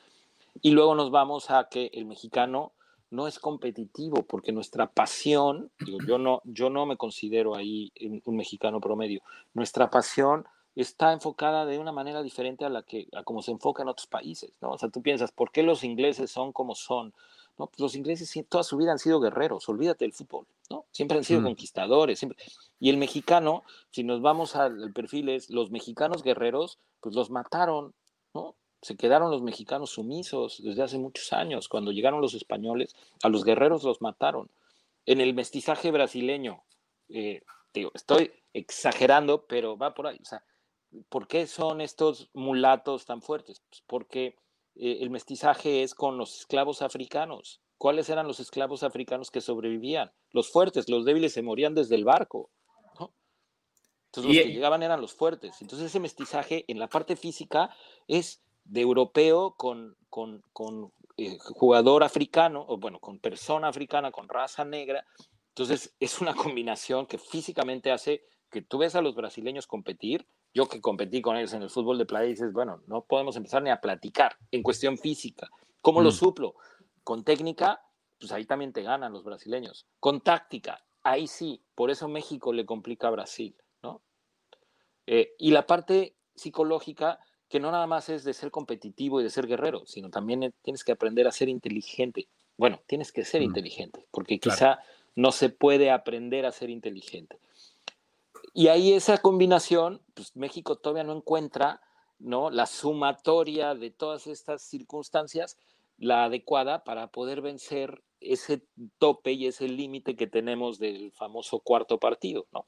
Y luego nos vamos a que el mexicano no es competitivo, porque nuestra pasión, yo, no, yo no me considero ahí un mexicano promedio, nuestra pasión está enfocada de una manera diferente a la que a como se enfoca en otros países, ¿no? O sea, tú piensas, ¿por qué los ingleses son como son? No, pues los ingleses toda su vida han sido guerreros, olvídate del fútbol, ¿no? Siempre han sido mm. conquistadores, siempre. Y el mexicano, si nos vamos al perfil es los mexicanos guerreros, pues los mataron, ¿no? Se quedaron los mexicanos sumisos desde hace muchos años. Cuando llegaron los españoles, a los guerreros los mataron. En el mestizaje brasileño, eh, digo, estoy exagerando, pero va por ahí. O sea, ¿Por qué son estos mulatos tan fuertes? Pues porque eh, el mestizaje es con los esclavos africanos. ¿Cuáles eran los esclavos africanos que sobrevivían? Los fuertes, los débiles se morían desde el barco. Entonces los que llegaban eran los fuertes. Entonces ese mestizaje en la parte física es de europeo con, con, con eh, jugador africano, o bueno, con persona africana, con raza negra. Entonces es una combinación que físicamente hace que tú ves a los brasileños competir yo que competí con ellos en el fútbol de playa, dices, bueno, no podemos empezar ni a platicar en cuestión física. ¿Cómo lo mm. suplo? Con técnica, pues ahí también te ganan los brasileños. Con táctica, ahí sí, por eso México le complica a Brasil, ¿no? Eh, y la parte psicológica, que no nada más es de ser competitivo y de ser guerrero, sino también tienes que aprender a ser inteligente. Bueno, tienes que ser mm. inteligente, porque quizá no se puede aprender a ser inteligente. Y ahí esa combinación, pues México todavía no encuentra ¿no? la sumatoria de todas estas circunstancias, la adecuada para poder vencer ese tope y ese límite que tenemos del famoso cuarto partido, ¿no?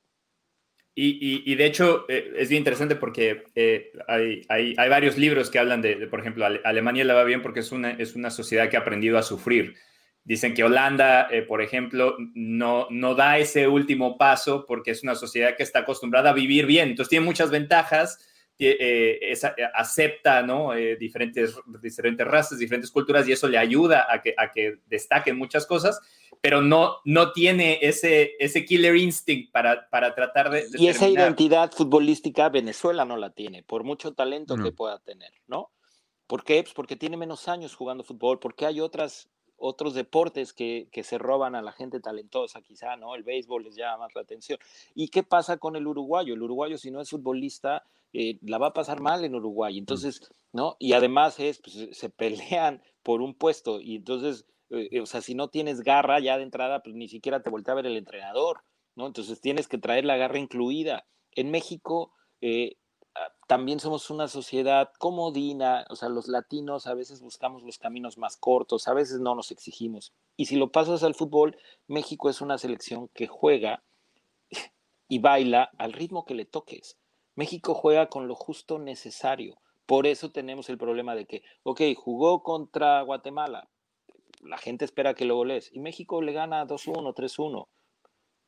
Y, de hecho eh, es bien interesante porque eh, hay, hay, hay, varios libros que hablan de, por ejemplo, Alemania la va bien porque es una, es una sociedad que ha aprendido a sufrir. Dicen que Holanda, eh, por ejemplo, no, no da ese último paso porque es una sociedad que está acostumbrada a vivir bien. Entonces tiene muchas ventajas, eh, eh, acepta ¿no? diferentes, diferentes razas, diferentes culturas y eso le ayuda a que, a que destaquen muchas cosas, pero no, no tiene ese, ese killer instinct para, para tratar de... y esa identidad futbolística Venezuela no la tiene, por mucho talento que pueda tener, ¿no? ¿Por qué? Pues porque tiene menos años jugando fútbol, porque hay otras otros deportes que, se roban a la gente talentosa, quizá, ¿no? El béisbol les llama más la atención. ¿Y qué pasa con el uruguayo? El uruguayo, si no es futbolista, eh, la va a pasar mal en Uruguay. Entonces, ¿no? Y además es, pues, se pelean por un puesto. Y entonces, eh, o sea, si no tienes garra ya de entrada, pues ni siquiera te voltea a ver el entrenador, ¿no? Entonces tienes que traer la garra incluida. En México, eh, también somos una sociedad comodina, o sea, los latinos a veces buscamos los caminos más cortos, a veces no nos exigimos. Y si lo pasas al fútbol, México es una selección que juega [laughs] y baila al ritmo que le toques. México juega con lo justo necesario. Por eso tenemos el problema de que, ok, jugó contra Guatemala, la gente espera que lo goles y México le gana 2-1, 3-1.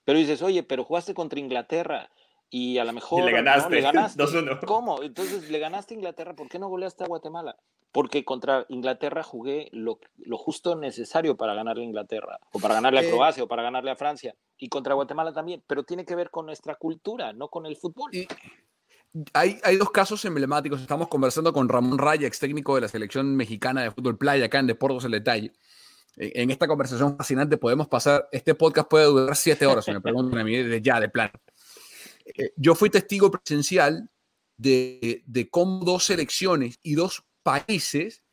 Pero dices, oye, pero jugaste contra Inglaterra y a lo mejor le ganaste, [laughs] ¿Cómo? Entonces le ganaste a Inglaterra, ¿por qué no goleaste a Guatemala? Porque contra Inglaterra jugué lo, justo necesario para ganarle a Inglaterra, o para ganarle a Croacia, o para ganarle a Francia, y contra Guatemala también, pero tiene que ver con nuestra cultura, no con el fútbol. hay, hay, dos casos emblemáticos. Estamos conversando con Ramón Raya, ex técnico de la selección mexicana de fútbol playa, acá en Deportes el Detalle. En esta conversación fascinante podemos pasar, este podcast puede durar siete horas, me preguntan a mí desde ya, de plano. Eh, yo fui testigo presencial de, cómo dos selecciones y dos países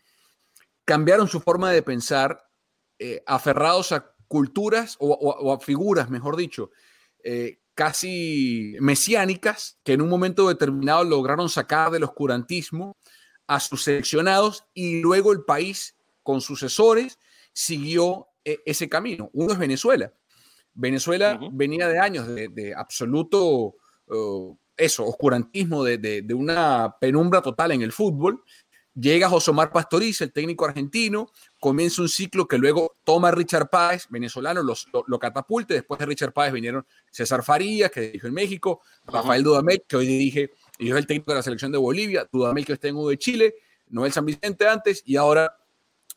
cambiaron su forma de pensar eh, aferrados a culturas o, a figuras, mejor dicho, eh, casi mesiánicas que en un momento determinado lograron sacar del oscurantismo a sus seleccionados y luego el país con sucesores siguió eh, ese camino. Uno es Venezuela. Venezuela venía de años de, absoluto, uh, eso, oscurantismo, de, una penumbra total en el fútbol. Llega Josomar Pastoriza, el técnico argentino, comienza un ciclo que luego toma Richard Páez, venezolano, lo, lo, catapulte. Después de Richard Páez vinieron César Farías, que dirigió en México, Rafael Dudamel, que hoy dirige y es el técnico de la selección de Bolivia, Dudamel, que está en U de Chile, Noel San Vicente antes, y ahora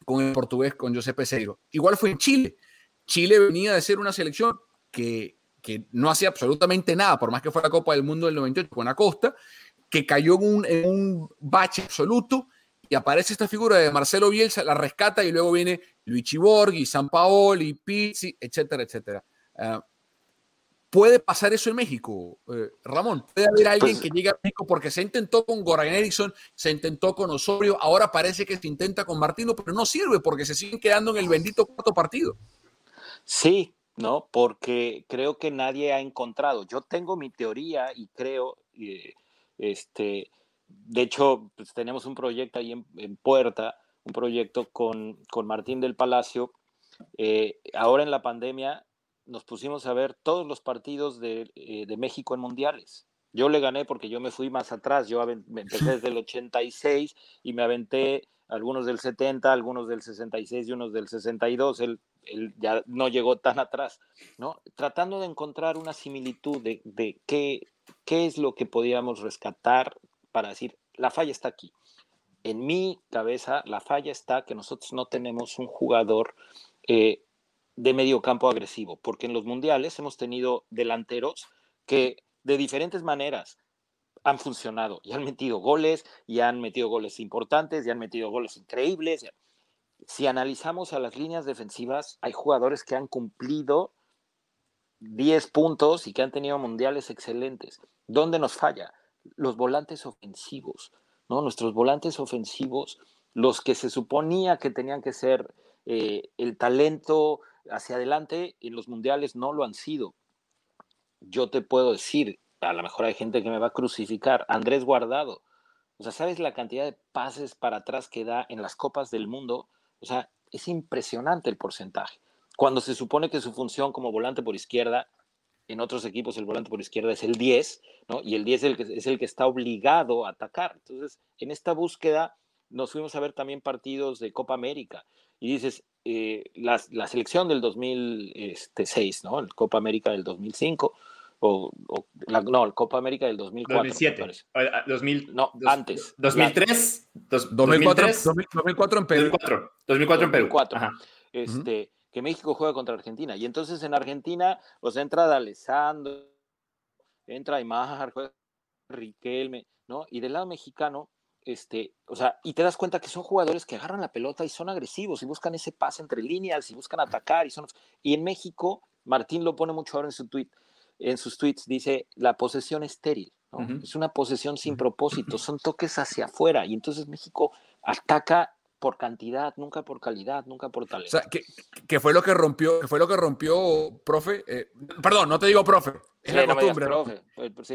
con el portugués, con José Peseiro. Igual fue en Chile. Chile venía de ser una selección que, que no hacía absolutamente nada, por más que fuera la Copa del Mundo del 98 con Acosta, que cayó en un, en un bache absoluto y aparece esta figura de Marcelo Bielsa, la rescata y luego viene Luigi Borghi, San Paoli, Pizzi, etcétera, etcétera. Ah, ¿Puede pasar eso en México, eh, Ramón? ¿Puede haber alguien pues que llegue a México porque se intentó con Goran Eriksson, se intentó con Osorio, ahora parece que se intenta con Martino, pero no sirve porque se siguen quedando en el bendito cuarto partido? Sí, ¿no? Porque creo que nadie ha encontrado. Yo tengo mi teoría y creo, eh, este, de hecho, pues tenemos un proyecto ahí en, Puerta, un proyecto con, con, Martín del Palacio. Eh, ahora en la pandemia nos pusimos a ver todos los partidos de, eh, de, México en mundiales. Yo le gané porque yo me fui más atrás, yo me empecé desde el [laughs] 86 y me aventé algunos del 70, algunos del 66 y unos del 62, él, él ya no llegó tan atrás, ¿no? Tratando de encontrar una similitud de, de qué, qué es lo que podíamos rescatar para decir, la falla está aquí. En mi cabeza, la falla está que nosotros no tenemos un jugador eh, de medio campo agresivo, porque en los mundiales hemos tenido delanteros que de diferentes maneras han funcionado y han metido goles y han metido goles importantes y han metido goles increíbles. Si analizamos a las líneas defensivas, hay jugadores que han cumplido 10 puntos y que han tenido mundiales excelentes. ¿Dónde nos falla? Los volantes ofensivos, ¿no? Nuestros volantes ofensivos, los que se suponía que tenían que ser eh, el talento hacia adelante en los mundiales no lo han sido. Yo te puedo decir, a lo mejor hay gente que me va a crucificar, Andrés Guardado. O sea, ¿sabes la cantidad de pases para atrás que da en las copas del mundo? O sea, es impresionante el porcentaje. Cuando se supone que su función como volante por izquierda, en otros equipos el volante por izquierda es el 10, ¿no? Y el 10 es el que, es el que está obligado a atacar. Entonces, en esta búsqueda nos fuimos a ver también partidos de Copa América y dices, eh, la, selección del 2006, ¿no? El Copa América del 2005, o, la, no, el Copa América del 2004. 2007. 2000, no, antes. 2003. 2004, 2004 en Perú. 2004, 2004 en Perú. 2004. Este, Que México juega contra Argentina. Y entonces en Argentina, pues entra D'Alessandro, entra Aymar, juega Riquelme, ¿no? Y del lado mexicano, este, o sea, y te das cuenta que son jugadores que agarran la pelota y son agresivos y buscan ese pase entre líneas y buscan atacar y son y en México Martín lo pone mucho ahora en su tweet, en sus tweets dice la posesión estéril, es una posesión sin propósito, son toques hacia afuera. Y entonces México ataca por cantidad, nunca por calidad, nunca por talento. O sea, que, fue lo que rompió, que fue lo que rompió, profe, eh, perdón, no te digo profe, es la costumbre.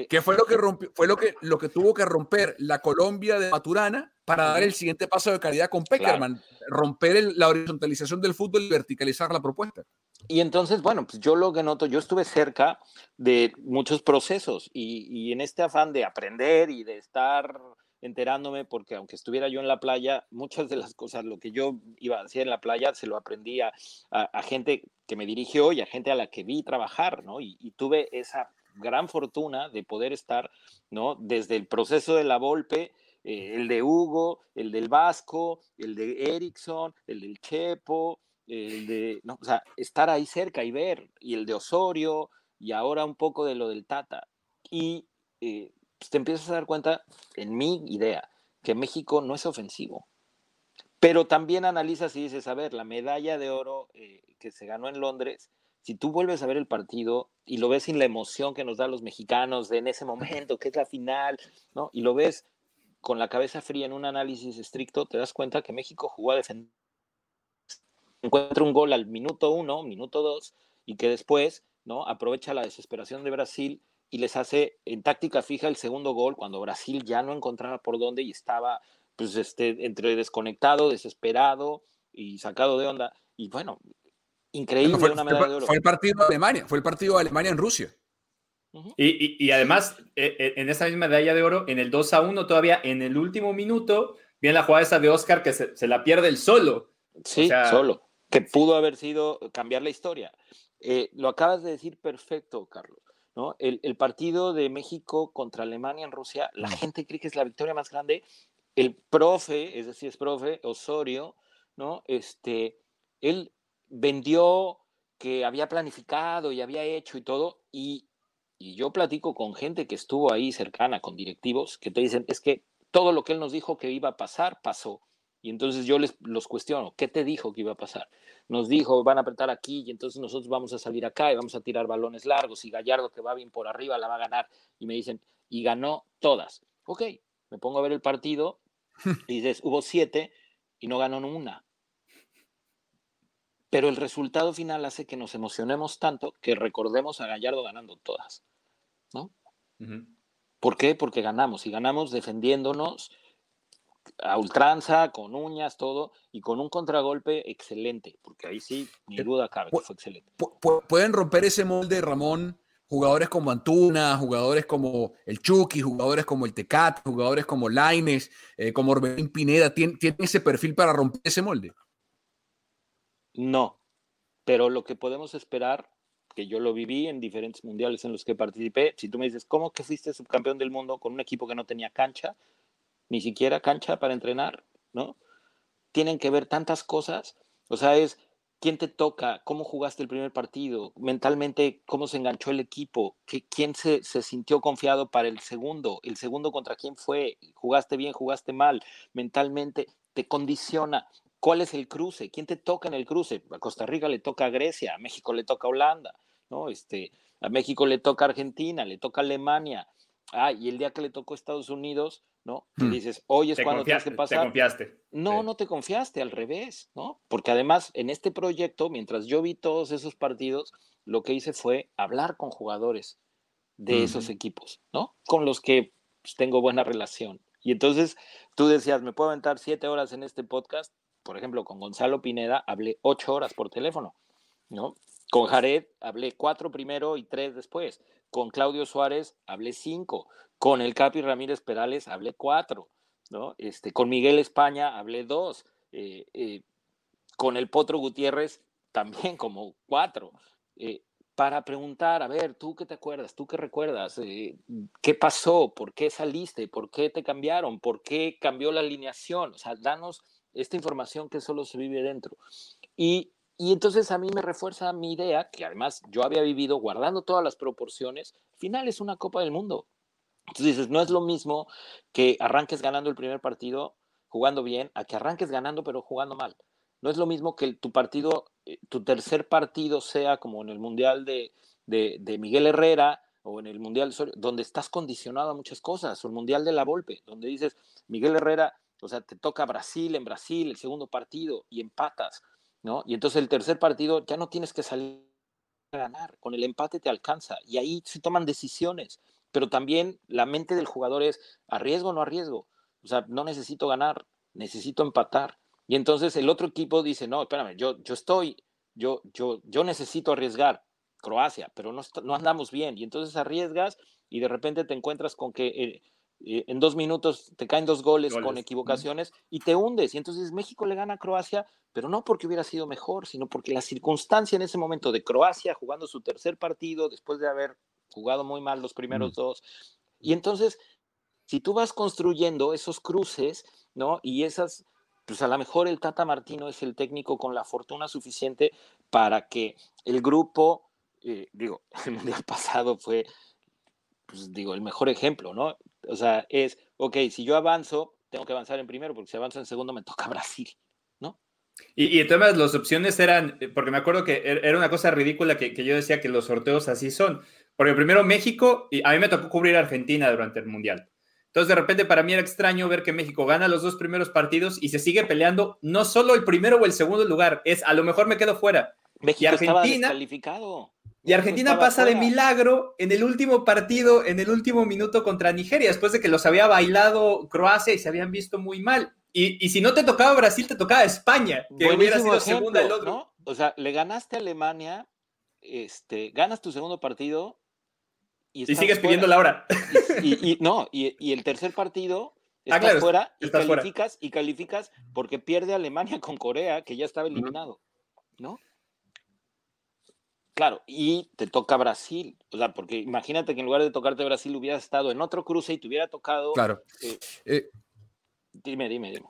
Que fue lo que rompió, fue lo que, lo que tuvo que romper la Colombia de Maturana para dar el siguiente paso de calidad con Peckerman, romper la horizontalización del fútbol y verticalizar la propuesta. Y entonces, bueno, pues yo lo que noto, yo estuve cerca de muchos procesos y, en este afán de aprender y de estar enterándome porque aunque estuviera yo en la playa, muchas de las cosas, lo que yo iba a hacer en la playa, se lo aprendí a, gente que me dirigió y a gente a la que vi trabajar, ¿no? Y, tuve esa gran fortuna de poder estar, ¿no? Desde el proceso de la Volpe, eh, el de Hugo, el del Vasco, el de Erickson, el del Chepo, el de, no, o sea, estar ahí cerca y ver, y el de Osorio, y ahora un poco de lo del Tata. Y eh, pues, te empiezas a dar cuenta, en mi idea, que México no es ofensivo. Pero también analizas y dices, a ver, la medalla de oro eh, que se ganó en Londres, si tú vuelves a ver el partido y lo ves sin la emoción que nos da los mexicanos en ese momento, que es la final, ¿no? Y lo ves con la cabeza fría en un análisis estricto, te das cuenta que México jugó a defender. Encuentra un gol al minuto uno, minuto dos, y que después, ¿no? Aprovecha la desesperación de Brasil y les hace en táctica fija el segundo gol cuando Brasil ya no encontraba por dónde y estaba pues este, entre desconectado, desesperado y sacado de onda. y bueno, increíble fue, una medalla fue, de oro. Fue el partido de Alemania, fue el partido de Alemania en Rusia. Y, y, y, además, eh, eh, en esa misma medalla de oro, en el 2 a 1, todavía en el último minuto, viene la jugada esa de Oscar que se, se la pierde el solo. Sí, o sea, solo. Que pudo haber sido cambiar la historia. Eh, lo acabas de decir perfecto, Carlos. ¿no? El, el, partido de México contra Alemania en Rusia, la gente cree que es la victoria más grande. El profe, es decir, es profe Osorio, ¿no? Este, él vendió que había planificado y había hecho y todo, y, y yo platico con gente que estuvo ahí cercana, con directivos, que te dicen, es que todo lo que él nos dijo que iba a pasar, pasó. Y entonces yo les los cuestiono, ¿qué te dijo que iba a pasar? Nos dijo, van a apretar aquí y entonces nosotros vamos a salir acá y vamos a tirar balones largos y Gallardo que va bien por arriba la va a ganar. Y me dicen, y ganó todas. Ok, me pongo a ver el partido [laughs] y dices, hubo siete y no ganó una. Pero el resultado final hace que nos emocionemos tanto que recordemos a Gallardo ganando todas. ¿No? Uh -huh. ¿Por qué? Porque ganamos y ganamos defendiéndonos a ultranza, con uñas, todo, y con un contragolpe excelente, porque ahí sí, ni duda cabe que fue excelente. Pueden romper ese molde, Ramón, jugadores como Antuna, jugadores como el Chucky, jugadores como el Tecat, jugadores como Laines, eh, como Orbelín Pineda, ¿tienen, ¿tienen ese perfil para romper ese molde? No, pero lo que podemos esperar, que yo lo viví en diferentes mundiales en los que participé, si tú me dices, ¿cómo que fuiste subcampeón del mundo con un equipo que no tenía cancha? Ni siquiera cancha para entrenar, ¿no? Tienen que ver tantas cosas, o sea, es quién te toca, cómo jugaste el primer partido, mentalmente cómo se enganchó el equipo, ¿Qué, quién se, sintió confiado para el segundo, el segundo contra quién fue, jugaste bien, jugaste mal, mentalmente te condiciona. ¿Cuál es el cruce? ¿Quién te toca en el cruce? A Costa Rica le toca a Grecia, a México le toca a Holanda, ¿no? Este, a México le toca Argentina, le toca Alemania. Ah, y el día que le tocó a Estados Unidos, ¿no? Y Hmm. dices, hoy es Te cuando tienes que te pasar. confiaste. No, Sí. no te confiaste, al revés, ¿no? Porque además, en este proyecto, mientras yo vi todos esos partidos, lo que hice fue hablar con jugadores de esos equipos, ¿no? Con los que pues, tengo buena relación. Y entonces tú decías, ¿me puedo aventar siete horas en este podcast? Por ejemplo, con Gonzalo Pineda hablé ocho horas por teléfono, ¿no? Con Jared hablé cuatro primero y tres después. Con Claudio Suárez hablé cinco. Con el Capi Ramírez Perales hablé cuatro. ¿no? Este, con Miguel España hablé dos. Eh, eh, con el Potro Gutiérrez [laughs] también como cuatro. Eh, para preguntar, a ver, ¿tú qué te acuerdas? ¿Tú qué recuerdas? ¿Qué pasó? ¿Por qué saliste? ¿Por qué te cambiaron? ¿Por qué cambió la alineación? O sea, danos esta información que solo se vive dentro. Y, y entonces a mí me refuerza mi idea, que además yo había vivido guardando todas las proporciones, al final es una Copa del Mundo. Entonces dices, no es lo mismo que arranques ganando el primer partido jugando bien, a que arranques ganando pero jugando mal. No es lo mismo que tu partido, eh, tu tercer partido sea como en el Mundial de, de- Miguel Herrera o en el Mundial, donde estás condicionado a muchas cosas, o el Mundial de la Volpe, donde dices, Miguel Herrera, o sea, te toca Brasil en Brasil, el segundo partido, y empatas, Y entonces el tercer partido ya no tienes que salir a ganar, con el empate te alcanza, y ahí se toman decisiones, pero también la mente del jugador es, ¿arriesgo o no arriesgo? O sea, no necesito ganar, necesito empatar. Y entonces el otro equipo dice, no, espérame, yo, yo estoy, yo, yo, yo necesito arriesgar, Croacia, pero no, no andamos bien. Y entonces arriesgas y de repente te encuentras con que eh, eh, en dos minutos te caen dos goles, con Goles. equivocaciones y te hundes. Y entonces México le gana a Croacia, pero no porque hubiera sido mejor, sino porque la circunstancia en ese momento de Croacia jugando su tercer partido después de haber jugado muy mal los primeros dos. Y entonces, si tú vas construyendo esos cruces, ¿no? Y esas, pues a lo mejor el Tata Martino es el técnico con la fortuna suficiente para que el grupo, eh, digo, [laughs] el mundial pasado fue, pues digo, el mejor ejemplo, ¿no? O sea, es, ok, si yo avanzo, tengo que avanzar en primero, porque si avanzo en segundo me toca [laughs] Brasil, ¿no? Y, y entonces las opciones eran, eh, porque me acuerdo que er- era una cosa ridícula que, que yo decía que los sorteos así son. Porque primero México, y a mí me tocó cubrir Argentina durante el Mundial. Entonces de repente para mí era extraño ver que México gana los dos primeros partidos y se sigue peleando no solo el primero o el segundo lugar, es a lo mejor me quedo fuera. México estaba Argentina- descalificado. Y Argentina pasa de fuera. milagro en el último partido, en el último minuto contra Nigeria, después de que los había bailado Croacia y se habían visto muy mal. Y, y si no te tocaba Brasil, te tocaba España, que hubiera Buenísimo sido segunda el ejemplo, otro. ¿no? o sea, le ganaste a Alemania, este, ganas tu segundo partido y, sigues pidiendo la hora. Y, no, y, el tercer partido ah, estás fuera y calificas y calificas porque pierde Alemania con Corea, que ya estaba eliminado, ¿no? Claro, y te toca Brasil, o sea, porque imagínate que en lugar de tocarte Brasil hubieras estado en otro cruce y te hubiera tocado. Claro. Eh, eh, dime, dime, dime.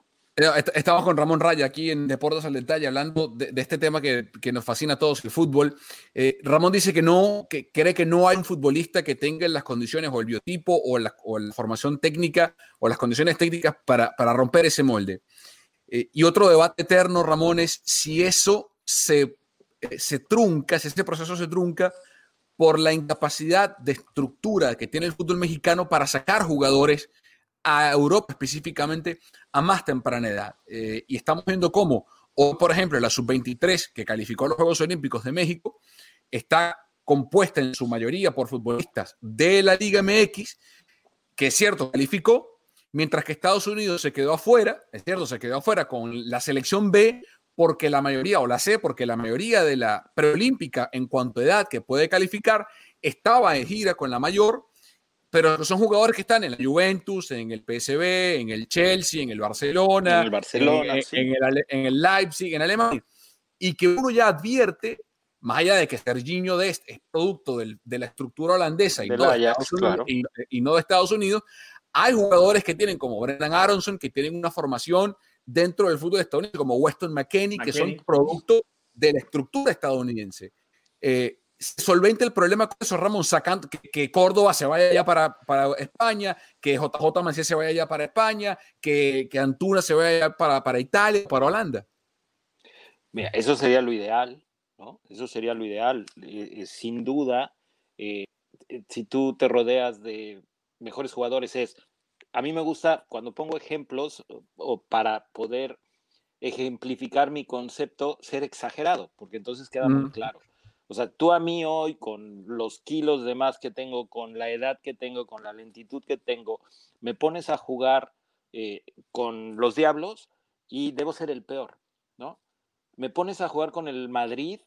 Estamos con Ramón Raya aquí en Deportes al Detalle hablando de, este tema que, nos fascina a todos, el fútbol. Eh, Ramón dice que no, que cree que no hay un futbolista que tenga las condiciones o el biotipo o la, formación técnica o las condiciones técnicas para, romper ese molde. Eh, y otro debate eterno, Ramón, es si eso se, se trunca, ese proceso se trunca por la incapacidad de estructura que tiene el fútbol mexicano para sacar jugadores a Europa específicamente a más temprana edad. Eh, y estamos viendo cómo, o por ejemplo, la sub-23 que calificó los Juegos Olímpicos de México está compuesta en su mayoría por futbolistas de la Liga MX, que es cierto, calificó, mientras que Estados Unidos se quedó afuera, es cierto, se quedó afuera con la selección B, porque la mayoría, o la C, porque la mayoría de la preolímpica en cuanto a edad que puede calificar, estaba en gira con la mayor pero son jugadores que están en la Juventus, en el PSV, en el Chelsea, en el Barcelona, en el, Barcelona, en, el, Leipzig, en Alemania, y que uno ya advierte, más allá de que Serginho Dest es producto de la estructura holandesa y, no de y, no de Estados Unidos, hay jugadores que tienen como Brendan Aronson, que tienen una formación dentro del fútbol estadounidense, como Weston McKenney, que son producto de la estructura estadounidense. Eh, solvente el problema con eso, Ramón, sacando que, Córdoba se vaya ya para, España, que JJ Mancía se vaya ya para España, que, que Antuna se vaya para, para Italia, para Holanda. Mira, eso sería lo ideal, ¿no? Eso sería lo ideal. Eh, eh, sin duda, eh, si tú te rodeas de mejores jugadores, es. A mí me gusta cuando pongo ejemplos o para poder ejemplificar mi concepto, ser exagerado, porque entonces queda muy claro. O sea, tú a mí hoy, con los kilos de más que tengo, con la edad que tengo, con la lentitud que tengo, me pones a jugar eh, con los diablos y debo ser el peor, ¿no? Me pones a jugar con el Madrid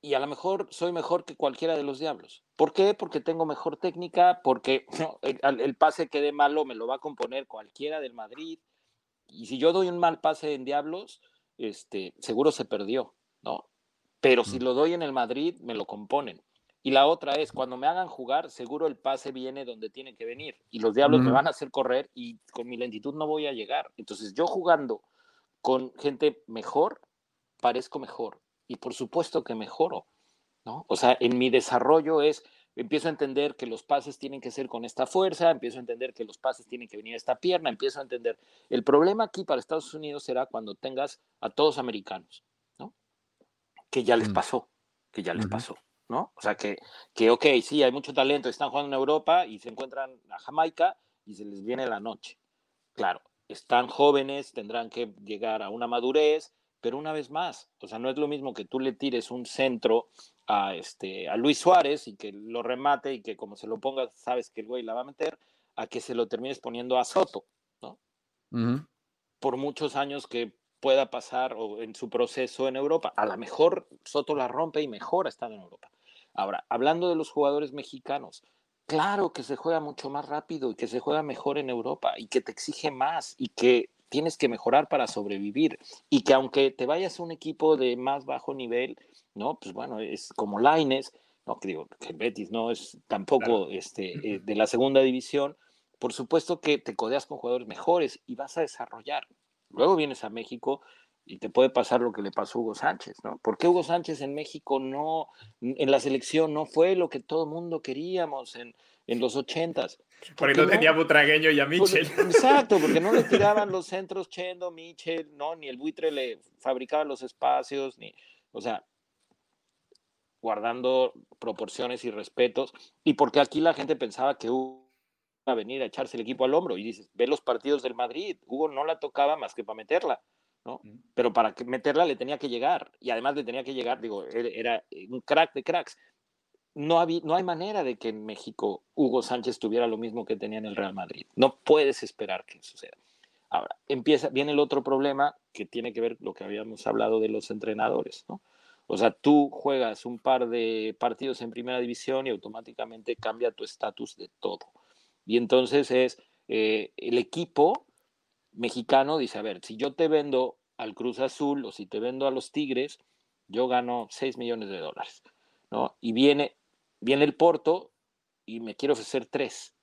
y a lo mejor soy mejor que cualquiera de los diablos. ¿Por qué? Porque tengo mejor técnica, porque [laughs] el, el, pase que dé malo me lo va a componer cualquiera del Madrid. Y si yo doy un mal pase en diablos, este, seguro se perdió, ¿no? pero si lo doy en el Madrid, me lo componen. Y la otra es, cuando me hagan jugar, seguro el pase viene donde tiene que venir. Y los diablos me van a hacer correr y con mi lentitud no voy a llegar. Entonces yo jugando con gente mejor, parezco mejor. Y por supuesto que mejoro. ¿no? O sea, en mi desarrollo es, empiezo a entender que los pases tienen que ser con esta fuerza, empiezo a entender que los pases tienen que venir a esta pierna, empiezo a entender. El problema aquí para Estados Unidos será cuando tengas a todos americanos que ya les mm. pasó, que ya les pasó, ¿no? O sea, que, que, ok, sí, hay mucho talento, están jugando en Europa y se encuentran a Jamaica y se les viene la noche. Claro, están jóvenes, tendrán que llegar a una madurez, pero una vez más, o sea, no es lo mismo que tú le tires un centro a, este, a Luis Suárez y que lo remate y que como se lo pongas, sabes que el güey la va a meter, a que se lo termines poniendo a Soto, ¿no? Por muchos años que pueda pasar o en su proceso en Europa. A lo mejor Soto la rompe y mejora estando en Europa. Ahora, hablando de los jugadores mexicanos, claro que se juega mucho más rápido y que se juega mejor en Europa y que te exige más y que tienes que mejorar para sobrevivir y que aunque te vayas a un equipo de más bajo nivel, no, pues bueno, es como Laines, no que digo que Betis no es tampoco este eh, de la segunda división, por supuesto que te codeas con jugadores mejores y vas a desarrollar. Luego vienes a México y te puede pasar lo que le pasó a Hugo Sánchez, ¿no? ¿Por qué Hugo Sánchez en México no, en la selección no fue lo que todo el mundo queríamos en, en los ochentas? Porque no, tenía Butragueño y a pues, Michel. [laughs] exacto, porque no le tiraban los centros Chendo, Michel, no, ni el buitre le fabricaba los espacios, ni, o sea, guardando proporciones y respetos, y porque aquí la gente pensaba que Hugo a venir a echarse el equipo al hombro y dices, ve los partidos del Madrid, Hugo no la tocaba más que para meterla, ¿no? Pero para meterla le tenía que llegar y además le tenía que llegar, digo, e-, era un crack de cracks. No, hay manera de que en México Hugo Sánchez tuviera lo mismo que tenía en el Real Madrid. No puedes esperar que suceda. Ahora, empieza, viene el otro problema que tiene que ver lo que habíamos hablado de los entrenadores, ¿no? O sea, tú juegas un par de partidos en primera división y automáticamente cambia tu estatus de todo. Y entonces es eh, el equipo mexicano dice, a ver, si yo te vendo al Cruz Azul o si te vendo a los Tigres, yo gano 6 millones de dólares, ¿no? Y viene, viene el Porto y me quiere ofrecer 3.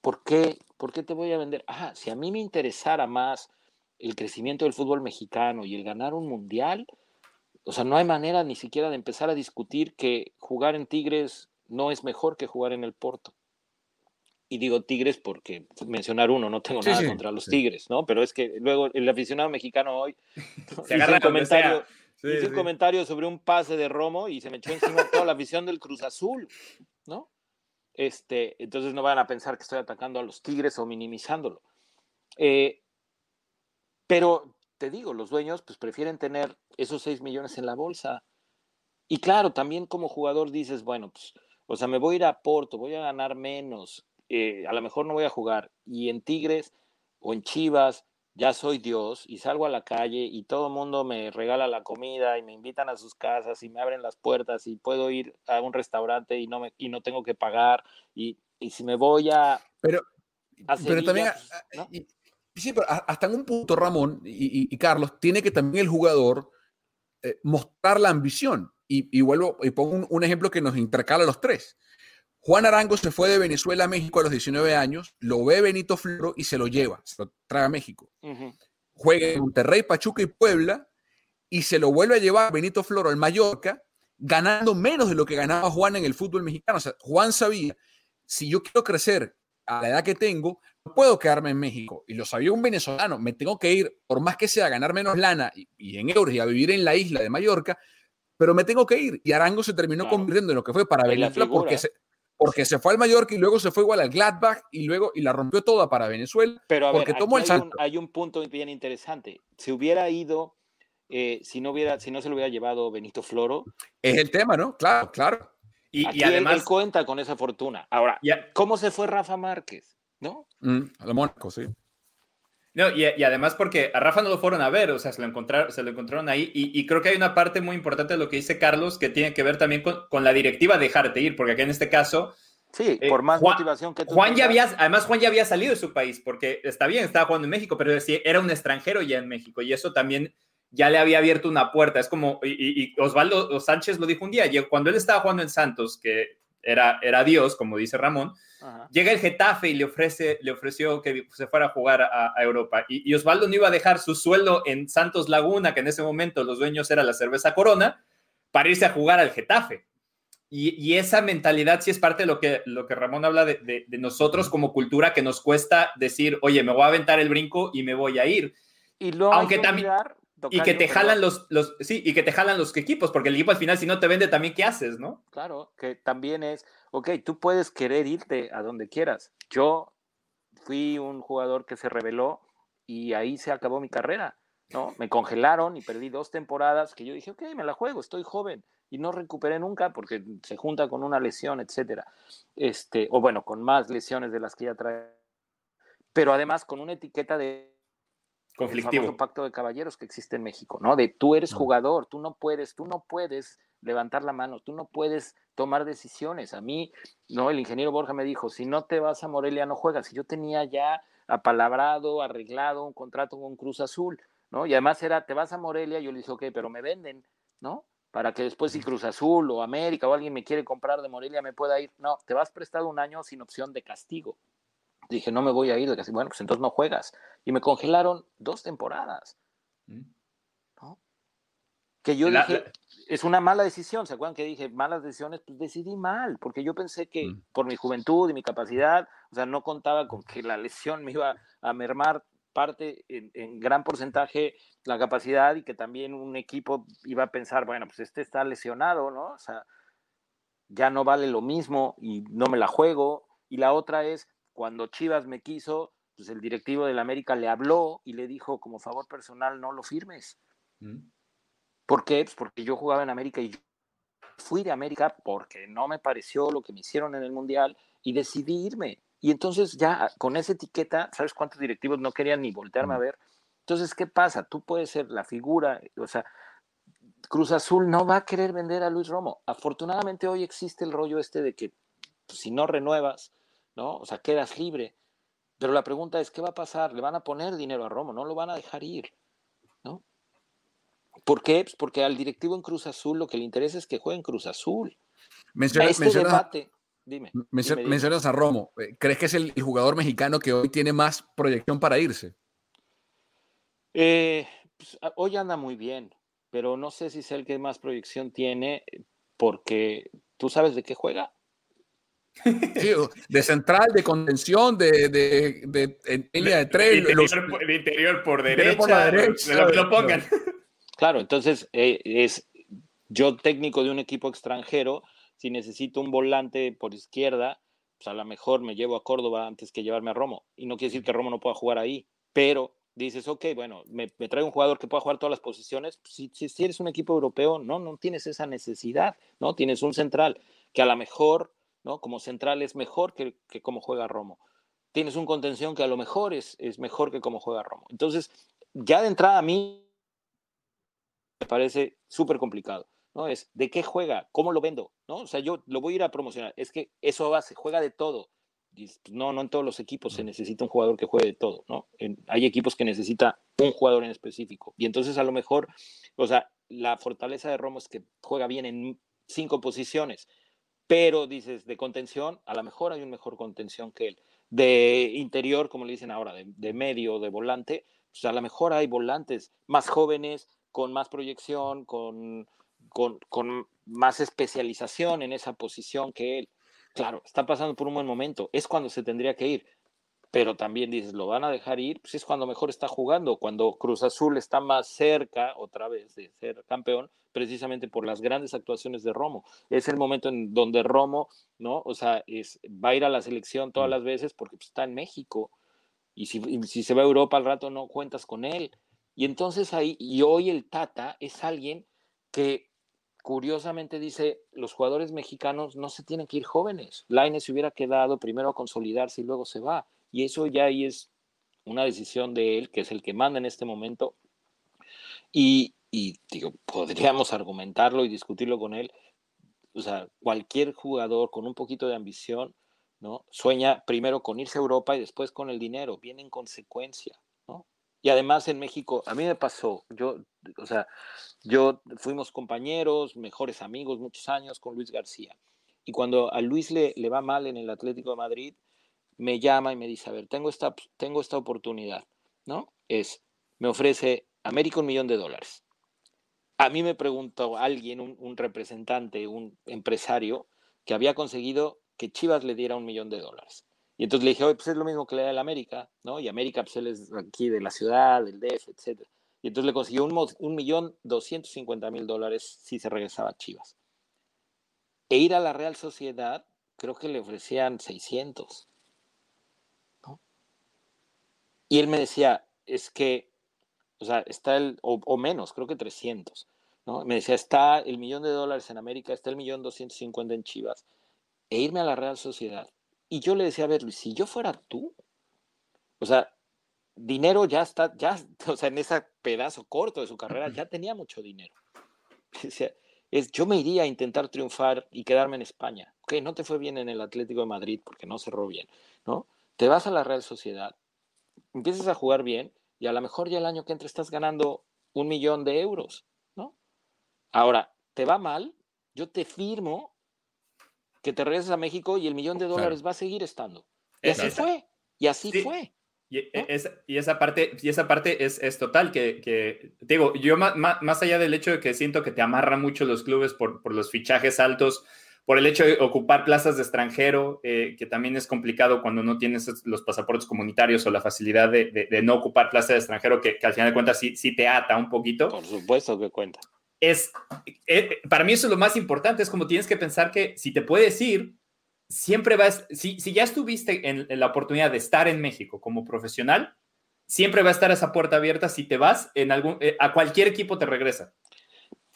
¿Por qué? ¿Por qué te voy a vender? Ah, si a mí me interesara más el crecimiento del fútbol mexicano y el ganar un mundial, o sea, no hay manera ni siquiera de empezar a discutir que jugar en Tigres no es mejor que jugar en el Porto. Y digo Tigres porque mencionar uno, no tengo nada contra los Tigres, ¿no? Pero es que luego el aficionado mexicano hoy [laughs] [laughs] se agarra un comentario, hizo un comentario sobre un pase de Romo y se me echó encima toda la afición del Cruz Azul, ¿no? Este, entonces no van a pensar que estoy atacando a los Tigres o minimizándolo. Eh, pero te digo, los dueños pues prefieren tener esos 6 millones en la bolsa. Y claro, también como jugador dices, bueno, pues, o sea, me voy a ir a Porto, voy a ganar menos, eh, a lo mejor no voy a jugar. Y en Tigres o en Chivas ya soy Dios y salgo a la calle y todo el mundo me regala la comida y me invitan a sus casas y me abren las puertas y puedo ir a un restaurante y no, me, y no tengo que pagar. Y, y si me voy a... Pero, pero también... Pues, Sí, pero hasta en un punto, Ramón y, Carlos, tiene que también el jugador eh, mostrar la ambición. Y, vuelvo y pongo un, ejemplo que nos intercala a los tres. Juan Arango se fue de Venezuela a México a los 19 años, lo ve Benito Floro y se lo lleva, se lo trae a México. Juega en Monterrey, Pachuca y Puebla y se lo vuelve a llevar Benito Floro al Mallorca, ganando menos de lo que ganaba Juan en el fútbol mexicano. O sea, Juan sabía, si yo quiero crecer a la edad que tengo, no puedo quedarme en México. Y lo sabía un venezolano, me tengo que ir, por más que sea, a ganar menos lana y, en euros y a vivir en la isla de Mallorca, pero me tengo que ir. Y Arango se terminó convirtiendo en lo que fue para Venezuela porque se, porque se fue al Mallorca y luego se fue igual al Gladbach y luego y la rompió toda para Venezuela. Pero porque tomó el hay, un, hay un punto bien interesante. Si hubiera ido, eh, si, no hubiera, si no se lo hubiera llevado Benito Floro. Es el tema, ¿no? Claro, claro. Y, además él, cuenta con esa fortuna. Ahora, ¿cómo se fue Rafa Márquez? ¿No? Mm, a lo Mónaco, sí. No, y, además porque a Rafa no lo fueron a ver, o sea, se lo encontraron, se lo encontraron ahí. Y, creo que hay una parte muy importante de lo que dice Carlos que tiene que ver también con, la directiva dejarte ir, porque aquí en este caso. Sí, eh, por más motivación que tú Juan ya había, además Juan ya había salido de su país, porque está bien, estaba jugando en México, pero era un extranjero ya en México, y eso también ya le había abierto una puerta. Es como, y, Osvaldo Sánchez lo dijo un día, cuando él estaba jugando en Santos, que era, era Dios, como dice Ramón, llega el Getafe y le, ofrece, le ofreció que se fuera a jugar a, Europa. Y, Osvaldo no iba a dejar su sueldo en Santos Laguna, que en ese momento los dueños era la cerveza Corona, para irse a jugar al Getafe. Y, esa mentalidad sí es parte de lo que, lo que Ramón habla de, nosotros como cultura, que nos cuesta decir, oye, me voy a aventar el brinco y me voy a ir. Y Aunque también y que te jalan los, los, sí, y que te jalan los equipos, porque el equipo al final si no te vende también, ¿qué haces, no? Claro, que también es, ok, tú puedes querer irte a donde quieras. Yo fui un jugador que se reveló y ahí se acabó mi carrera, ¿no? Me congelaron y perdí dos temporadas que yo dije, ok, me la juego, estoy joven y no recuperé nunca porque se junta con una lesión, etcétera. Este, o bueno, con más lesiones de las que ya trae. Pero además con una etiqueta de conflictivo. El pacto de caballeros que existe en México, ¿no? De tú eres jugador, tú no puedes, tú no puedes levantar la mano, tú no puedes tomar decisiones. A mí, no, el ingeniero Borja me dijo, si no te vas a Morelia no juegas. Y yo tenía ya apalabrado, arreglado un contrato con Cruz Azul, ¿no? Y además era, te vas a Morelia, yo le dije, ok, pero me venden, ¿no? Para que después si Cruz Azul o América o alguien me quiere comprar de Morelia me pueda ir. No, te vas prestado un año sin opción de castigo. Dije, no me voy a ir. Bueno, pues entonces no juegas. Y me congelaron dos temporadas. Mm. ¿no? Que yo dije, es una mala decisión. ¿Se acuerdan que dije, malas decisiones? Pues decidí mal, porque yo pensé que mm. por mi juventud y mi capacidad, o sea, no contaba con que la lesión me iba a mermar parte en, gran porcentaje la capacidad y que también un equipo iba a pensar, bueno, pues este está lesionado, ¿no? O sea, ya no vale lo mismo y no me la juego. Y la otra es, cuando Chivas me quiso, pues el directivo de la América le habló y le dijo, como favor personal, no lo firmes. Mm. ¿Por qué? Pues porque yo jugaba en América y yo fui de América porque no me pareció lo que me hicieron en el Mundial y decidí irme. Y entonces ya con esa etiqueta, ¿sabes cuántos directivos no querían ni voltearme a ver? Entonces, ¿qué pasa? Tú puedes ser la figura, o sea, Cruz Azul no va a querer vender a Luis Romo. Afortunadamente hoy existe el rollo este de que pues, si no renuevas, ¿no? O sea, quedas libre. Pero la pregunta es, ¿qué va a pasar? ¿Le van a poner dinero a Romo? ¿No lo van a dejar ir? ¿No? ¿Por qué? Pues porque al directivo en Cruz Azul lo que le interesa es que juegue en Cruz Azul. Menciona, este debate, dime, mencionas a Romo. Eh, ¿Crees que es el, jugador mexicano que hoy tiene más proyección para irse? Eh, pues, hoy anda muy bien, pero no sé si es el que más proyección tiene porque tú sabes de qué juega. De central, de contención, de, de, de, línea de tres. De interior, por derecha, lo, pongan. Claro, entonces eh, es yo técnico de un equipo extranjero, si necesito un volante por izquierda, pues a lo mejor me llevo a Córdoba antes que llevarme a Romo. Y no quiere decir que Romo no pueda jugar ahí, pero dices, ok, bueno, me, me traigo un jugador que pueda jugar todas las posiciones. Si, si, si, eres un equipo europeo, no, no tienes esa necesidad, ¿no? Tienes un central que a lo mejor, ¿no? Como central es mejor que, que como juega Romo. Tienes un contención que a lo mejor es, es mejor que como juega Romo. Entonces, ya de entrada a mí me parece súper complicado. ¿no? Es de qué juega, cómo lo vendo, ¿no? O sea, yo lo voy a ir a promocionar. Es que eso base, juega de todo. Pues, no, no en todos los equipos se necesita un jugador que juegue de todo, ¿no? hay equipos que necesita un jugador en específico. Y entonces a lo mejor, o sea, la fortaleza de Romo es que juega bien en cinco posiciones, pero dices, de contención, a lo mejor hay un mejor contención que él. De interior, como le dicen ahora, de, medio, de volante, pues a lo mejor hay volantes más jóvenes, con más proyección, con, con, con más especialización en esa posición que él claro, está pasando por un buen momento, es cuando se tendría que ir, pero también dices, ¿lo van a dejar ir? Pues es cuando mejor está jugando, cuando Cruz Azul está más cerca otra vez de ser campeón, precisamente por las grandes actuaciones de Romo. Es el momento en donde Romo, ¿no? O sea, es, va a ir a la selección todas mm. las veces porque pues, está en México. Y si, y si se va a Europa al rato no cuentas con él. Y entonces ahí, y hoy el Tata es alguien que curiosamente dice, los jugadores mexicanos no se tienen que ir jóvenes. Laine se hubiera quedado primero a consolidarse y luego se va. Y eso ya ahí es una decisión de él, que es el que manda en este momento. Y, digo, podríamos argumentarlo y discutirlo con él. O sea, cualquier jugador con un poquito de ambición, ¿no? Sueña primero con irse a Europa y después con el dinero, viene en consecuencia. Y además en México, a mí me pasó, yo, o sea, yo fuimos compañeros, mejores amigos muchos años con Luis García. Y cuando a Luis le, le va mal en el Atlético de Madrid, me llama y me dice, a ver, tengo esta, tengo esta oportunidad, ¿no? Es, me ofrece América un millón de dólares. A mí me preguntó alguien, un, un representante, un empresario, que había conseguido que Chivas le diera un millón de dólares. Y entonces le dije, oye, pues es lo mismo que le da el América, ¿no? Y América, pues él es aquí de la ciudad, del DF, etc. Y entonces le consiguió un, millón doscientos cincuenta mil dólares si se regresaba a Chivas. E ir a la Real Sociedad, creo que le ofrecían 600. ¿no? Y él me decía, es que, o sea, está el, o, o menos, creo que 300. ¿no? Me decía, está el millón de dólares en América, está el millón doscientos cincuenta en Chivas. E irme a la Real Sociedad y yo le decía, a ver, Luis, si yo fuera tú, o sea, dinero ya está, ya, [laughs] o sea, en ese pedazo corto de su carrera ya tenía mucho dinero. [laughs] es, yo me iría a intentar triunfar y quedarme en España. Ok, no te fue bien en el Atlético de Madrid porque no cerró bien, ¿no? Te vas a la Real Sociedad, empiezas a jugar bien y a lo mejor ya el año que entra estás ganando un millón de euros, ¿no? Ahora, te va mal, yo te firmo que te regresas a México y el millón de dólares va a seguir estando. Y así fue. Y así fue. Y, y, esa parte, y esa parte es, es total, que, que, digo, yo más, más, allá del hecho de que siento que te amarra mucho los clubes por, por los fichajes altos, por el hecho de ocupar plazas de extranjero, eh, que también es complicado cuando no tienes los pasaportes comunitarios o la facilidad de, de, no ocupar plazas de extranjero, que, que, al final de cuentas sí, sí te ata un poquito. Por supuesto que cuenta es, eh, para mí eso es lo más importante, es como tienes que pensar que si te puedes ir, siempre vas, si, si ya estuviste en, la oportunidad de estar en México como profesional, siempre va a estar esa puerta abierta si te vas en algún, eh, a cualquier equipo te regresa.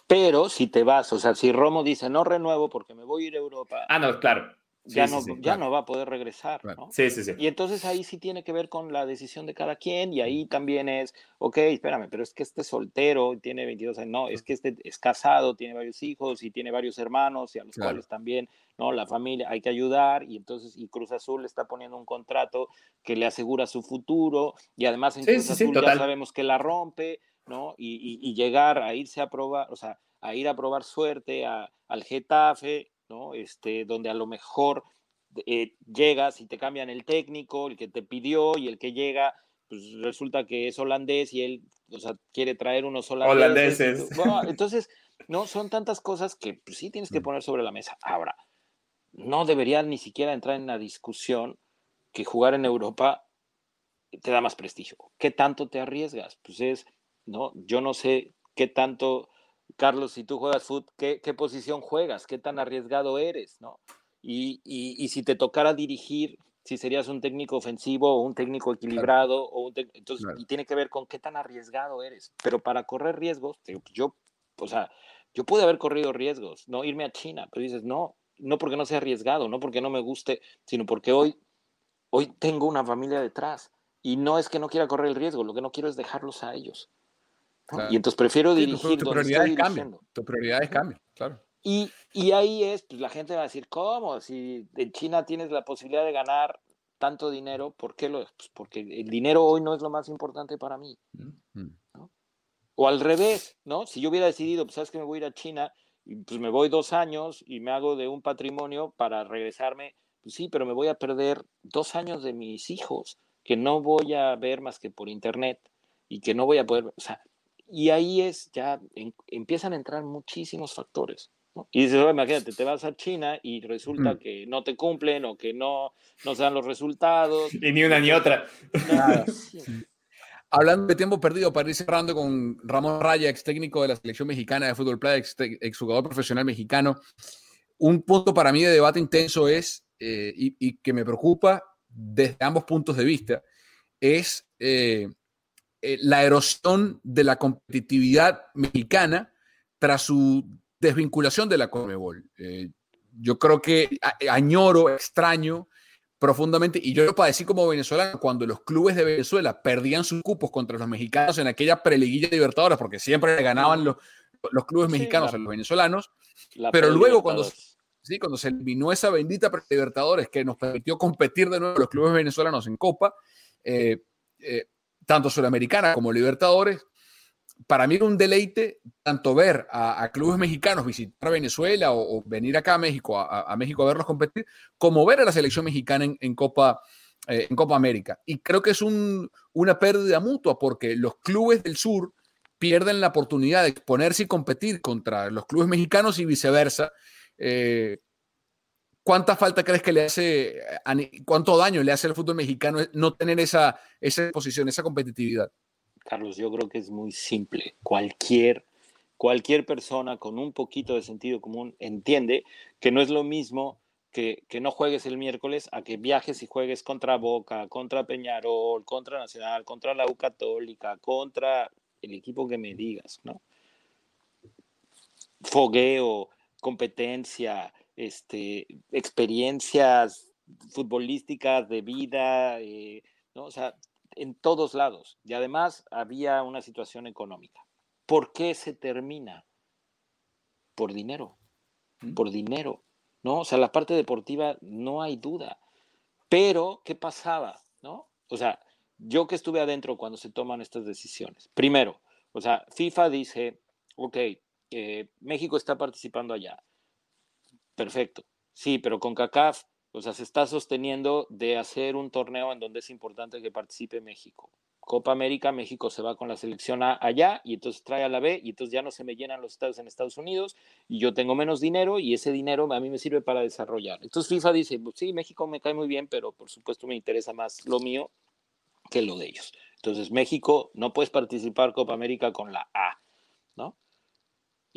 Pero si te vas, o sea, si Romo dice no renuevo porque me voy a ir a Europa. Ah, no, claro. ya, no, ya no va a poder regresar. ¿no? Sí, sí, sí. Y entonces ahí sí tiene que ver con la decisión de cada quien y ahí también es, ok, espérame, pero es que este soltero tiene 22 años, no, es que este es casado, tiene varios hijos y tiene varios hermanos y a los cuales también, ¿no? La familia hay que ayudar y entonces, y Cruz Azul está poniendo un contrato que le asegura su futuro y además en Cruz Azul ya sabemos que la rompe, ¿no? Y, y, llegar a irse a probar, o sea, a ir a probar suerte a, al Getafe, ¿no? Este, donde a lo mejor eh, llegas y te cambian el técnico, el que te pidió y el que llega, pues resulta que es holandés y él, o sea, quiere traer unos holandeses. [laughs] entonces, no, son tantas cosas que pues, sí tienes que mm. poner sobre la mesa. Ahora, no debería ni siquiera entrar en la discusión que jugar en Europa te da más prestigio. ¿Qué tanto te arriesgas? Pues es, ¿no? Yo no sé qué tanto Carlos, si tú juegas fútbol, ¿qué, posición juegas? ¿Qué tan arriesgado eres? ¿no? Y, si te tocara dirigir, si serías un técnico ofensivo o un técnico equilibrado, o entonces, y tiene que ver con qué tan arriesgado eres. Pero para correr riesgos, yo, o sea, yo pude haber corrido riesgos, no irme a China, pero dices, no, no porque no sea arriesgado, no porque no me guste, sino porque hoy, hoy tengo una familia detrás. Y no es que no quiera correr el riesgo, lo que no quiero es dejarlos a ellos. Y entonces prefiero dirigir. Tu, prioridad es cambio. Tu prioridad es cambio, claro. Y, y, ahí es, pues la gente va a decir, ¿cómo? Si en China tienes la posibilidad de ganar tanto dinero, ¿por qué lo? Pues porque el dinero hoy no es lo más importante para mí. Mm, mm. O al revés, ¿no? Si yo hubiera decidido, pues sabes que me voy a ir a China, y pues me voy dos años y me hago de un patrimonio para regresarme, pues sí, pero me voy a perder dos años de mis hijos que no voy a ver más que por internet y que no voy a poder, o sea, y ahí es, ya empiezan a entrar muchísimos factores. Y dices, imagínate, te vas a China y resulta mm. que no te cumplen o que no, no se dan los resultados. [laughs] Y ni una ni otra. [laughs] Hablando de tiempo perdido, para ir cerrando con Ramón Raya, ex técnico de la selección mexicana de fútbol playa, ex, jugador profesional mexicano, un punto para mí de debate intenso es, eh, y, que me preocupa desde ambos puntos de vista, es eh, eh, la erosión de la competitividad mexicana tras su desvinculación de la Conmebol. Eh, yo creo que añoro, extraño profundamente, y yo lo padecí como venezolano, cuando los clubes de Venezuela perdían sus cupos contra los mexicanos en aquella preliguilla de Libertadores, porque siempre le ganaban los, los clubes mexicanos a los venezolanos, pero luego cuando, sí, cuando se eliminó esa bendita Libertadores que nos permitió competir de nuevo los clubes venezolanos en Copa, eh, eh tanto Sudamericana como Libertadores, para mí era un deleite tanto ver a, clubes mexicanos visitar Venezuela o, venir acá a México, a, México a verlos competir, como ver a la selección mexicana en, Copa, eh, en Copa América. Y creo que es una pérdida mutua porque los clubes del sur pierden la oportunidad de exponerse y competir contra los clubes mexicanos y viceversa. Eh, ¿Cuánta falta crees que le hace, cuánto daño le hace al fútbol mexicano no tener esa, esa posición, esa competitividad? Carlos, yo creo que es muy simple. Cualquier, cualquier persona con un poquito de sentido común entiende que no es lo mismo que, que, no juegues el miércoles a que viajes y juegues contra Boca, contra Peñarol, contra Nacional, contra la U Católica, contra el equipo que me digas, ¿no? Fogueo, competencia, este, experiencias futbolísticas de vida, eh, ¿no? O sea, en todos lados. Y además había una situación económica. ¿Por qué se termina? Por dinero, por dinero, ¿no? O sea, la parte deportiva no hay duda. Pero, ¿qué pasaba? ¿No? O sea, yo que estuve adentro cuando se toman estas decisiones. Primero, o sea, FIFA dice, ok, eh, México está participando allá. Perfecto. Sí, pero con CACAF, o sea, se está sosteniendo de hacer un torneo en donde es importante que participe México. Copa América, México se va con la selección A allá y entonces trae a la B y entonces ya no se me llenan los estados en Estados Unidos y yo tengo menos dinero y ese dinero a mí me sirve para desarrollar. Entonces FIFA dice, pues sí, México me cae muy bien, pero por supuesto me interesa más lo mío que lo de ellos. Entonces México no puedes participar Copa América con la A, ¿no?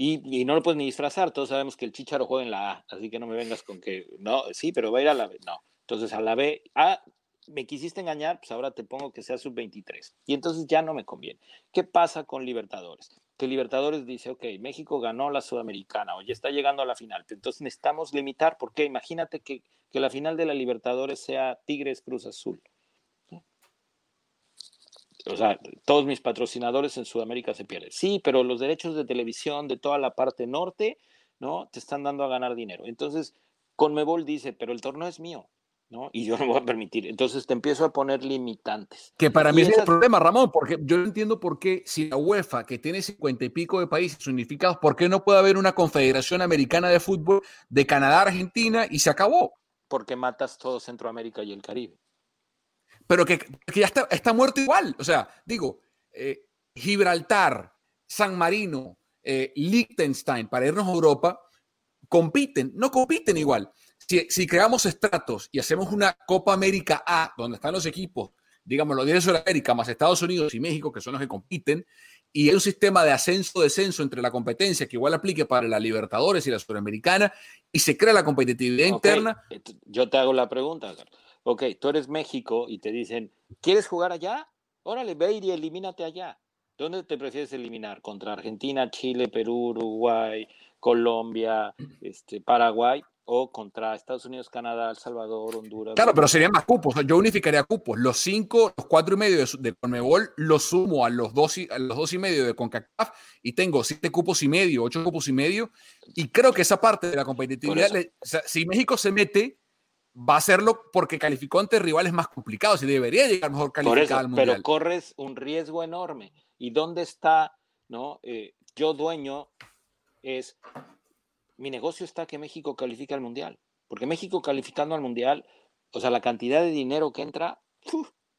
Y, no lo puedes ni disfrazar, todos sabemos que el Chicharo juega en la A, así que no me vengas con que, no, sí, pero va a ir a la B, no. Entonces a la B, A, me quisiste engañar, pues ahora te pongo que sea sub-23. Y entonces ya no me conviene. ¿Qué pasa con Libertadores? que Libertadores dice, ok, México ganó la Sudamericana o está llegando a la final, entonces necesitamos limitar, porque imagínate que, que la final de la Libertadores sea Tigres Cruz Azul. O sea, todos mis patrocinadores en Sudamérica se pierden. Sí, pero los derechos de televisión de toda la parte norte, ¿no? Te están dando a ganar dinero. Entonces, Conmebol dice, pero el torneo es mío. ¿no? Y yo [laughs] no voy a permitir. Entonces te empiezo a poner limitantes. Que para mí es el problema, Ramón, porque yo no entiendo por qué, si la UEFA, que tiene cincuenta y pico de países unificados, ¿por qué no puede haber una confederación americana de fútbol de Canadá, Argentina y se acabó? Porque matas todo Centroamérica y el Caribe. Pero que, ya está, está, muerto igual. O sea, digo, eh, Gibraltar, San Marino, eh, Liechtenstein, para irnos a Europa, compiten, no compiten igual si, creamos estratos y hacemos una Copa América A, donde están los equipos, digamos, los de Sudamérica más Estados Unidos y México, que son los que compiten, y hay un sistema de ascenso-descenso entre la competencia que igual aplique para la Libertadores y la Sudamericana, y se crea la competitividad interna. Yo te hago la pregunta, ok, tú eres México y te dicen, ¿quieres jugar allá? Órale, ve y elimínate allá. ¿Dónde te prefieres eliminar? ¿Contra Argentina, Chile, Perú, Uruguay, Colombia, este, Paraguay? o contra Estados Unidos, Canadá, El Salvador, Honduras. Claro, pero serían más cupos. Yo unificaría cupos. Los cinco, los cuatro y medio de, de Conmebol los sumo a los dos y, a los dos y medio de CONCACAF y tengo siete cupos y medio, ocho cupos y medio. Y creo que esa parte de la competitividad, si México se mete, va a hacerlo porque calificó ante rivales más complicados y debería llegar mejor calificado al Mundial. Pero corres un riesgo enorme. ¿Y dónde está, no? Eh, yo dueño es mi negocio está que México califique al Mundial. Porque México calificando al Mundial, o sea, la cantidad de dinero que entra,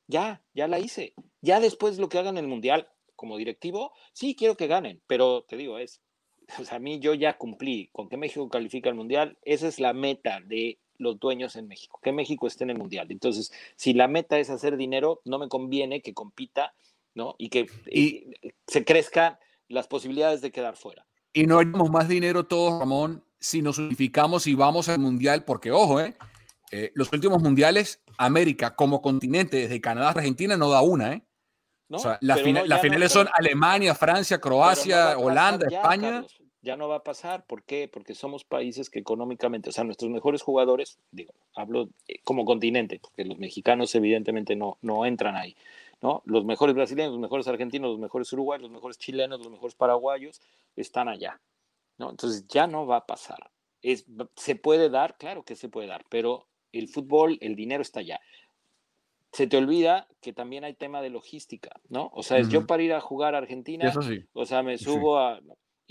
ya, ya la hice. Ya después lo que hagan en el Mundial, como directivo, sí quiero que ganen, pero te digo, es, [laughs] o sea, a mí yo ya cumplí con que México califique al Mundial, esa es la meta de los dueños en México, que México esté en el Mundial. Entonces, si la meta es hacer dinero, no me conviene que compita, ¿no? Y que se crezcan las posibilidades de quedar fuera y no haríamos más dinero todos, Ramón, si nos unificamos y vamos al mundial, porque ojo, eh, eh, los últimos mundiales, América como continente, desde Canadá a Argentina, no da una, ¿eh? o sea, las finales son Alemania, Francia, Croacia, Holanda, España. Ya no va a pasar, ¿por qué? Porque somos países que económicamente, o sea, nuestros mejores jugadores, digo, hablo eh, como continente, porque los mexicanos evidentemente no, no entran ahí. ¿no? Los mejores brasileños, los mejores argentinos, los mejores uruguayos, los mejores chilenos, los mejores paraguayos están allá, ¿no? Entonces ya no va a pasar. Es, se puede dar, claro que se puede dar, pero el fútbol, el dinero está allá. Se te olvida que también hay tema de logística, ¿no? O sea, es yo para ir a jugar a Argentina, o sea, me subo a...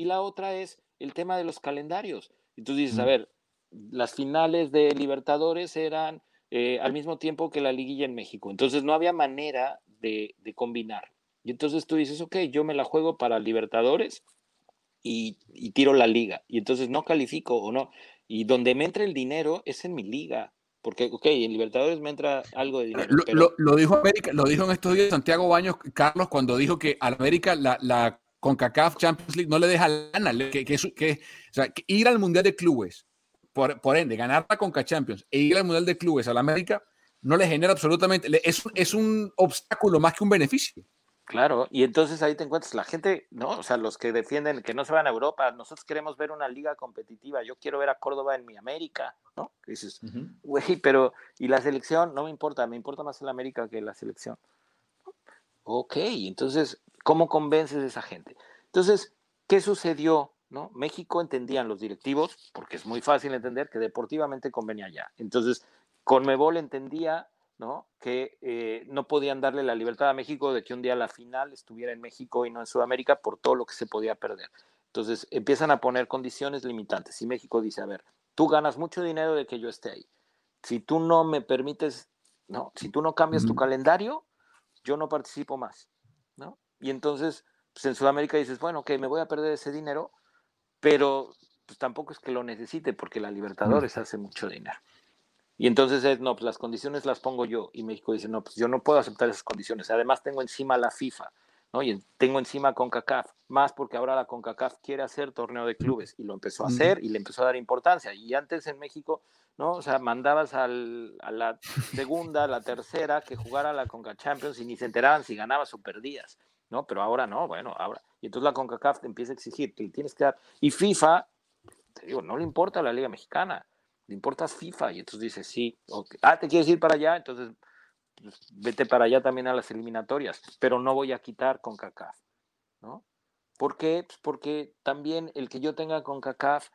Y la otra es el tema de los calendarios. Y tú dices, a ver, las finales de Libertadores eran eh, al mismo tiempo que la liguilla en México. Entonces no había manera de, combinar. Y entonces tú dices, ok, yo me la juego para Libertadores y, tiro la liga. Y entonces no califico o no. Y donde me entra el dinero es en mi liga. Porque, ok, en Libertadores me entra algo de dinero. Lo, dijo América, lo dijo en estos días Santiago Baños, Carlos, cuando dijo que a América la, la CONCACAF Champions League no le deja lana, que, que, que, o sea, que ir al Mundial de Clubes, por, por ende, ganar la CONCA Champions e ir al Mundial de Clubes a la América, no le genera absolutamente, es, es un obstáculo más que un beneficio. Claro, y entonces ahí te encuentras la gente, ¿no? O sea, los que defienden que no se van a Europa, nosotros queremos ver una liga competitiva, yo quiero ver a Córdoba en mi América, ¿no? dices, güey, pero, ¿y la selección? No me importa, me importa más el América que la selección. Ok, entonces, ¿cómo convences a esa gente? Entonces, ¿qué sucedió? ¿No? México entendían los directivos, porque es muy fácil entender que deportivamente convenía ya. Entonces, Conmebol entendía ¿no? que eh, no podían darle la libertad a México de que un día la final estuviera en México y no en Sudamérica por todo lo que se podía perder. Entonces empiezan a poner condiciones limitantes y México dice, a ver, tú ganas mucho dinero de que yo esté ahí. Si tú no me permites, no, si tú no cambias tu calendario, yo no participo más, ¿no? Y entonces, pues en Sudamérica dices, bueno, que me voy a perder ese dinero, pero pues tampoco es que lo necesite porque la Libertadores hace mucho dinero. Y entonces es, no, pues las condiciones las pongo yo. Y México dice, no, pues yo no puedo aceptar esas condiciones. Además tengo encima la FIFA, ¿no? Y tengo encima CONCACAF, más porque ahora la CONCACAF quiere hacer torneo de clubes y lo empezó a hacer y le empezó a dar importancia. Y antes en México, ¿no? O sea, mandabas al, a la segunda, a la tercera que jugara la CONCA Champions y ni se enteraban si ganabas o perdías. ¿no? Pero ahora no, bueno, ahora. Y entonces la CONCACAF te empieza a exigir le tienes que dar. Y FIFA, te digo, no le importa la Liga Mexicana, le importa FIFA. Y entonces dice, sí, ah, te quieres ir para allá, entonces pues, vete para allá también a las eliminatorias, pero no voy a quitar CONCACAF, ¿no? ¿Por qué? Pues porque también el que yo tenga CONCACAF,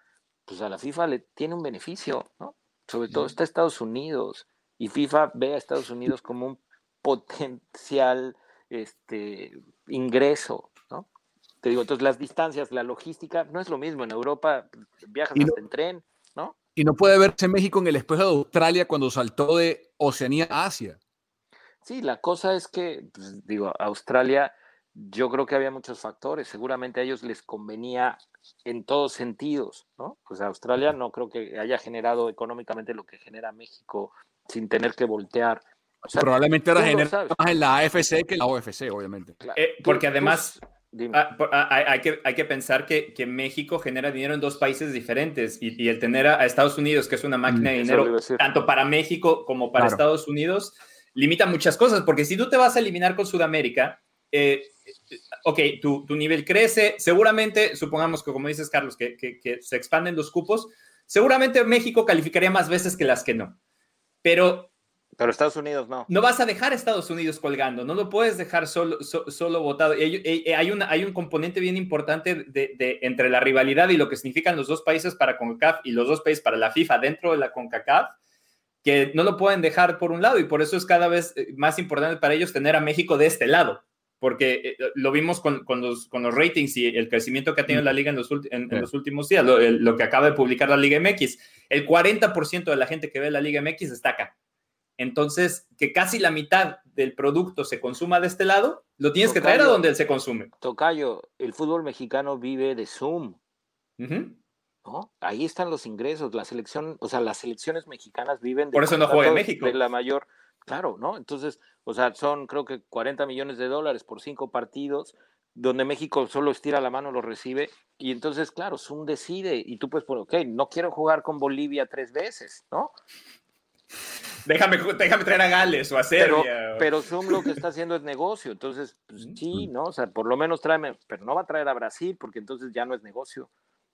pues a la FIFA le tiene un beneficio, ¿no? Sobre todo está Estados Unidos y FIFA ve a Estados Unidos como un potencial este, ingreso, ¿no? Te digo, entonces las distancias, la logística, no es lo mismo. En Europa viajas hasta en tren, ¿no? Y no puede verse México en el espejo de Australia cuando saltó de Oceanía a Asia. Sí, la cosa es que, pues, digo, Australia, yo creo que había muchos factores. Seguramente a ellos les convenía en todos sentidos, ¿no? Pues Australia no creo que haya generado económicamente lo que genera México sin tener que voltear Probablemente ahora genera más en la AFC que en la OFC, obviamente. Eh, porque además ah, ah, hay, que, hay que pensar que, que, México genera dinero en dos países diferentes y, el tener a, Estados Unidos, que es una máquina de dinero, tanto para México como para Estados Unidos, limita muchas cosas. Porque si tú te vas a eliminar con Sudamérica, eh, ok, tu, tu, nivel crece, seguramente, supongamos que como dices, Carlos, que, que se expanden los cupos, seguramente México calificaría más veces que las que no. Pero pero Estados Unidos no. No vas a dejar a Estados Unidos colgando, no lo puedes dejar solo, solo votado. Hay, hay, un, hay un componente bien importante de, entre la rivalidad y lo que significan los dos países para CONCACAF y los dos países para la FIFA dentro de la CONCACAF, que no lo pueden dejar por un lado y por eso es cada vez eh, más importante para ellos tener a México de este lado, porque eh, lo vimos con, con, los, con los ratings y el crecimiento que ha tenido la liga en los, en, los últimos días, lo, lo que acaba de publicar la Liga MX. El 40% de la gente que ve la Liga MX está acá entonces, que casi la mitad del producto se consuma de este lado, lo tienes que traer a donde él se consume. Tocayo, el fútbol mexicano vive de Zoom. ¿no? Ahí están los ingresos, la selección, o sea, las selecciones mexicanas viven de Por eso no juega en México. De la mayor, claro, ¿no? Entonces, o sea, son creo que 40 millones de dólares por cinco partidos, donde México solo estira la mano, lo recibe, y entonces, claro, Zoom decide, y tú puedes poner, ok, no quiero jugar con Bolivia tres veces, ¿no? Déjame, déjame traer a Gales o a Serbia. Pero, Zoom lo que está haciendo es negocio, entonces, pues, sí, ¿no? O sea, por lo menos tráeme, pero no va a traer a Brasil porque entonces ya no es negocio,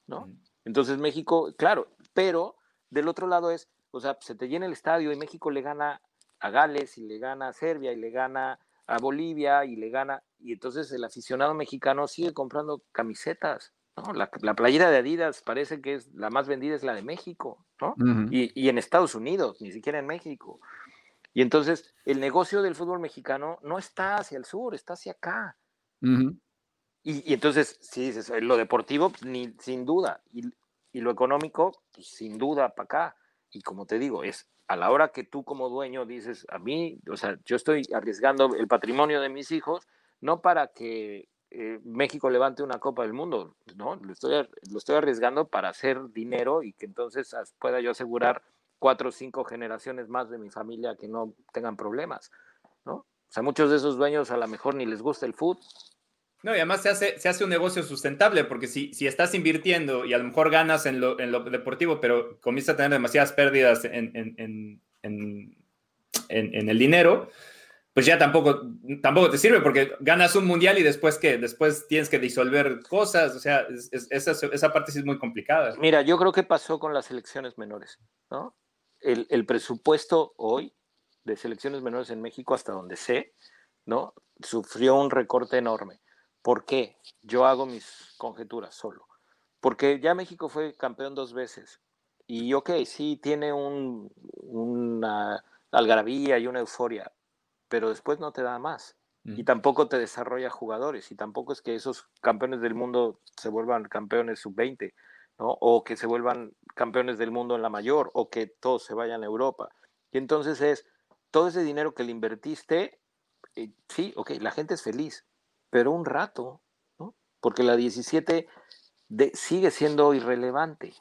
¿no? Entonces México, claro, pero del otro lado es, o sea, se te llena el estadio y México le gana a Gales y le gana a Serbia y le gana a Bolivia y le gana, y entonces el aficionado mexicano sigue comprando camisetas, ¿no? La, la, playera de Adidas parece que es la más vendida es la de México, ¿no? y, en Estados Unidos, ni siquiera en México. Y entonces el negocio del fútbol mexicano no está hacia el sur, está hacia acá. y, entonces, si dices, lo deportivo, pues, ni, sin duda, y, lo económico, pues, sin duda para acá. Y como te digo, es a la hora que tú como dueño dices, a mí, o sea, yo estoy arriesgando el patrimonio de mis hijos, no para que eh, México levante una Copa del Mundo, ¿no? Lo estoy, lo estoy arriesgando para hacer dinero y que entonces pueda yo asegurar cuatro o cinco generaciones más de mi familia que no tengan problemas, ¿no? O sea, muchos de esos dueños a lo mejor ni les gusta el fútbol. No, y además se hace, se hace un negocio sustentable, porque si, si estás invirtiendo y a lo mejor ganas en lo, en lo deportivo, pero comienzas a tener demasiadas pérdidas en, en, en, en el dinero, pues ya tampoco, tampoco te sirve porque ganas un mundial y después que después tienes que disolver cosas, o sea, esa, esa, parte sí es muy complicada. Mira, yo creo que pasó con las selecciones menores, ¿no? El, el, presupuesto hoy de selecciones menores en México, hasta donde sé, ¿no? Sufrió un recorte enorme. ¿Por qué? Yo hago mis conjeturas solo. Porque ya México fue campeón dos veces. Y ok, sí, tiene un, una algarabía y una euforia, pero después no te da más. Y tampoco te desarrolla jugadores. Y tampoco es que esos campeones del mundo se vuelvan campeones sub-20, ¿no? O que se vuelvan campeones del mundo en la mayor, o que todos se vayan a Europa. Y entonces es todo ese dinero que le invertiste, eh, sí, ok, la gente es feliz, pero un rato, ¿no? Porque la 17 sigue siendo irrelevante.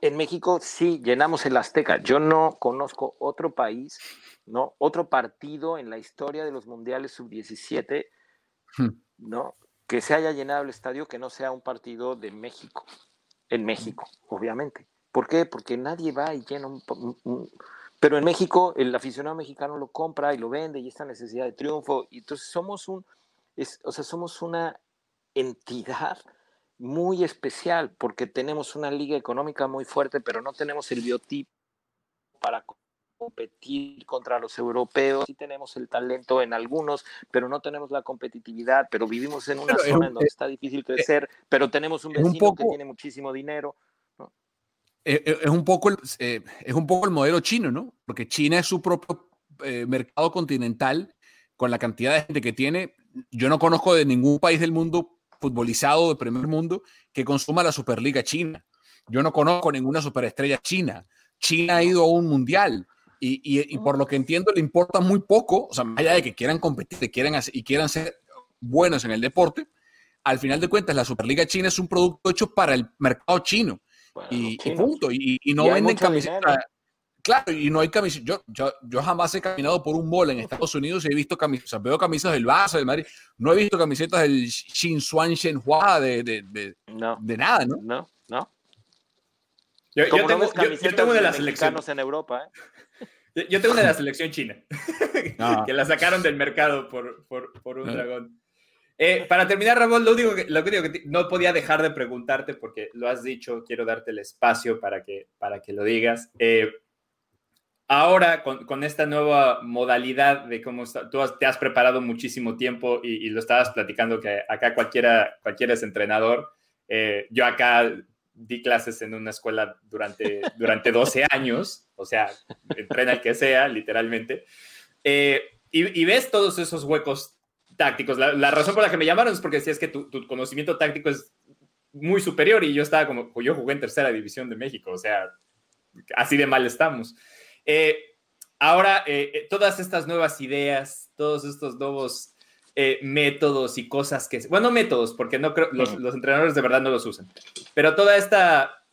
En México sí llenamos el Azteca. Yo no conozco otro país ¿no? Otro partido en la historia de los mundiales sub-17, hmm. ¿no? Que se haya llenado el estadio que no sea un partido de México, en México, obviamente. ¿Por qué? Porque nadie va y llena un, Pero en México el aficionado mexicano lo compra y lo vende y esta necesidad de triunfo. Y entonces somos un, es, o sea, somos una entidad muy especial porque tenemos una liga económica muy fuerte, pero no tenemos el biotipo para competir contra los europeos. Sí tenemos el talento en algunos, pero no tenemos la competitividad, pero vivimos en una zona en donde está difícil crecer, pero tenemos un vecino que tiene muchísimo dinero. Es un, poco el, es un poco el modelo chino, ¿no? Porque China es su propio mercado continental con la cantidad de gente que tiene. Yo no conozco de ningún país del mundo futbolizado de primer mundo que consuma la Superliga China. Yo no conozco ninguna superestrella china. China ha ido a un mundial y, por lo que entiendo le importa muy poco, o sea, más allá de que quieran competir quieran y quieran ser buenos en el deporte, al final de cuentas la Superliga China es un producto hecho para el mercado chino. Y, punto. Y, no venden camisetas. Claro, y no hay camisetas. Yo, yo, yo, jamás he caminado por un mall en Estados Unidos y he visto camisetas. veo camisas del Barça, del Madrid. No he visto camisetas del Xinhuan Shenhua, de, de, de, de nada, ¿no? No, no. Yo, yo tengo, yo, tengo de las selecciones en Europa, ¿eh? Yo tengo una de la selección china, [laughs] que la sacaron del mercado por, por, por un dragón. Eh, para terminar, Ramón, lo único, que, lo único que no podía dejar de preguntarte, porque lo has dicho, quiero darte el espacio para que, para que lo digas. Eh, ahora con, esta nueva modalidad de cómo tú te has preparado muchísimo tiempo y, lo estabas platicando que acá cualquiera, cualquiera es entrenador. Eh, yo acá di clases en una escuela durante, durante 12 años, o sea, entrena el que sea, literalmente. Eh, y, ves todos esos huecos tácticos. La, razón por la que me llamaron es porque decías que tu, tu conocimiento táctico es muy superior y yo estaba como, yo jugué en tercera división de México, o sea, así de mal estamos. Eh, ahora, eh, eh, todas estas nuevas ideas, todos estos nuevos métodos y cosas que, bueno, métodos, porque no creo, los, entrenadores de verdad no los usan, pero toda esta,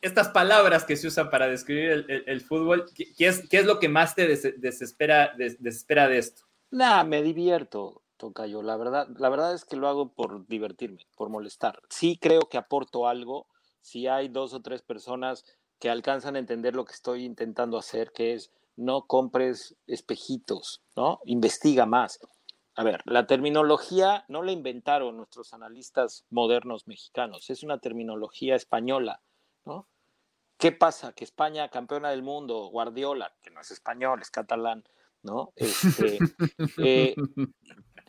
estas palabras que se usan para describir el, fútbol, ¿qué, es, ¿qué es lo que más te desespera, desespera de esto? Nada, me divierto, Tocayo. La verdad, la verdad es que lo hago por divertirme, por molestar. Sí creo que aporto algo. Si hay dos o tres personas que alcanzan a entender lo que estoy intentando hacer, que es no compres espejitos, ¿no? Investiga más. A ver, la terminología no la inventaron nuestros analistas modernos mexicanos, es una terminología española, ¿no? ¿Qué pasa? Que España, campeona del mundo, Guardiola, que no es español, es catalán, ¿no? Este, eh, [laughs]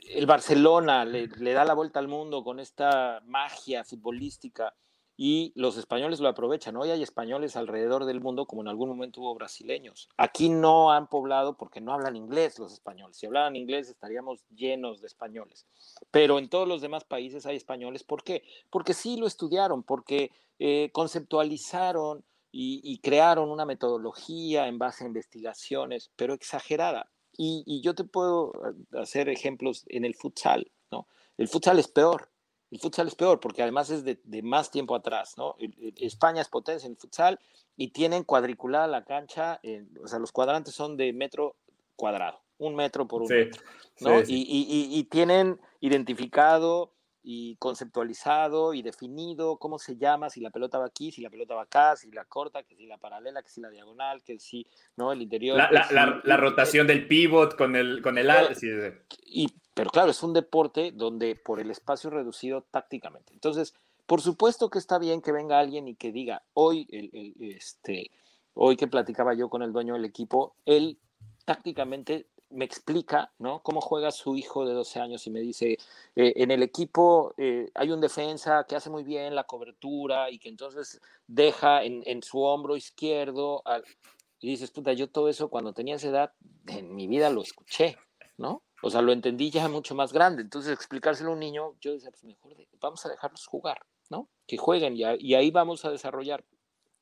el Barcelona le, le, da la vuelta al mundo con esta magia futbolística y los españoles lo aprovechan. Hoy hay españoles alrededor del mundo, como en algún momento hubo brasileños. Aquí no han poblado porque no hablan inglés los españoles. Si hablaran inglés estaríamos llenos de españoles. Pero en todos los demás países hay españoles. ¿Por qué? Porque sí lo estudiaron, porque eh, conceptualizaron y, crearon una metodología en base a investigaciones, pero exagerada. Y, y yo te puedo eh, hacer ejemplos en el futsal. ¿no? El futsal es peor el futsal es peor porque además es de, más tiempo atrás, ¿no? España es potencia en el futsal y tienen cuadriculada la cancha, o sea, los cuadrantes son de metro cuadrado, un metro por un metro, ¿no? Y, tienen identificado y conceptualizado y definido cómo se llama, si la pelota va aquí, si la pelota va acá, si la corta, que si la paralela, que si la diagonal, que si, ¿no? El interior. La, rotación del pivot con el, con el al. y pero claro, es un deporte donde por el espacio reducido tácticamente. Entonces, por supuesto que está bien que venga alguien y que diga, hoy, este, hoy que platicaba yo con el dueño del equipo, él tácticamente me explica, ¿no? Cómo juega su hijo de 12 años y me dice, eh, en el equipo eh, hay un defensa que hace muy bien la cobertura y que entonces deja en, en su hombro izquierdo. Y dices, puta, yo todo eso cuando tenía esa edad, en mi vida lo escuché, ¿no? O sea, lo entendí ya mucho más grande. Entonces, explicárselo a un niño, yo decía, pues mejor vamos a dejarlos jugar, ¿no? Que jueguen y, y ahí vamos a desarrollar.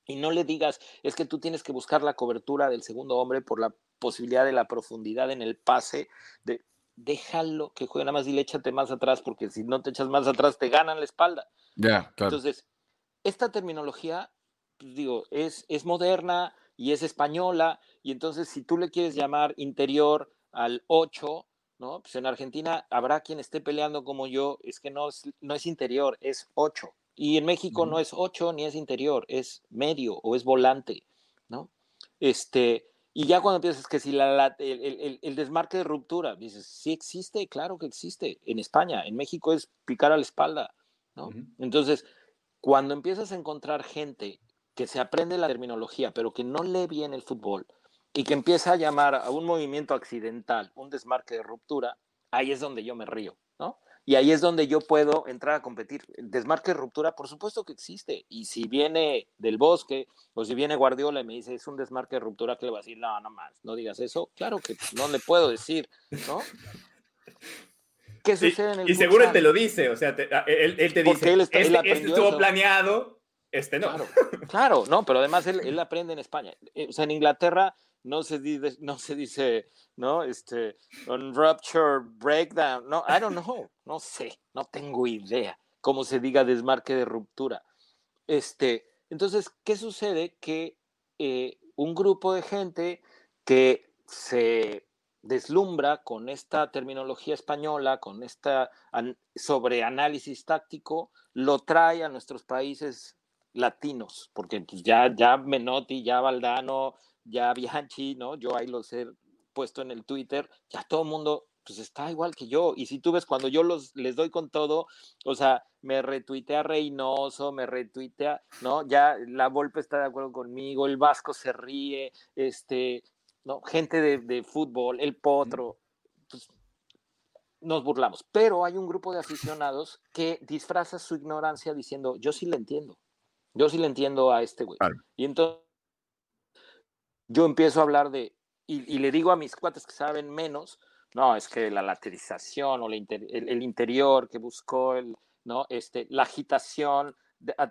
Y no le digas, es que tú tienes que buscar la cobertura del segundo hombre por la posibilidad de la profundidad en el pase. De, déjalo que juegue, nada más y échate más atrás, porque si no te echas más atrás, te ganan la espalda. Ya, claro. Entonces, esta terminología, pues digo, es, es moderna y es española, y entonces si tú le quieres llamar interior al 8, ¿no? Pues en Argentina habrá quien esté peleando como yo, es que no es, no es interior, es 8. Y en México no es 8 ni es interior, es medio o es volante, ¿no? Este, Y ya cuando empiezas que si la, el, el, desmarque de ruptura, dices, sí existe, claro que existe. En España, en México es picar a la espalda, ¿no? Entonces, cuando empiezas a encontrar gente que se aprende la terminología, pero que no lee bien el fútbol y que empieza a llamar a un movimiento accidental, un desmarque de ruptura, ahí es donde yo me río, ¿no? Y ahí es donde yo puedo entrar a competir. desmarque de ruptura, por supuesto que existe. Y si viene del bosque o si viene Guardiola y me dice es un desmarque de ruptura, que le va a decir? No, no más, no digas eso. Claro que no le puedo decir, ¿no? ¿Qué sucede en el Y seguro él te lo dice, o sea, él, te dice, él, este, este estuvo planeado, este no. Claro, no, pero además él, él [laughs] aprende en España. Eh, o sea, en Inglaterra no se dice, no se dice, ¿no? Este, un rupture, breakdown, no, I don't know, no sé, no tengo idea cómo se diga desmarque de ruptura. Este, entonces, ¿qué sucede? Que eh, un grupo de gente que se deslumbra con esta terminología española, con esta sobre análisis táctico, lo trae a nuestros países latinos, porque pues, ya, ya Menotti, ya Valdano, ya Bianchi, ¿no? Yo ahí los he puesto en el Twitter, ya todo el mundo pues está igual que yo. Y si tú ves cuando yo los les doy con todo, o sea, me retuitea Reynoso, me retuitea, ¿no? Ya la Volpe está de acuerdo conmigo, el Vasco se ríe, este, ¿no? Gente de, fútbol, el Potro, pues nos burlamos. Pero hay un grupo de aficionados que disfraza su ignorancia diciendo, yo sí le entiendo, yo sí le entiendo a este güey. Y entonces yo empiezo a hablar de, y, le digo a mis cuates que saben menos, no, es que la laterización o el, interior que buscó, el, ¿no? este, la agitación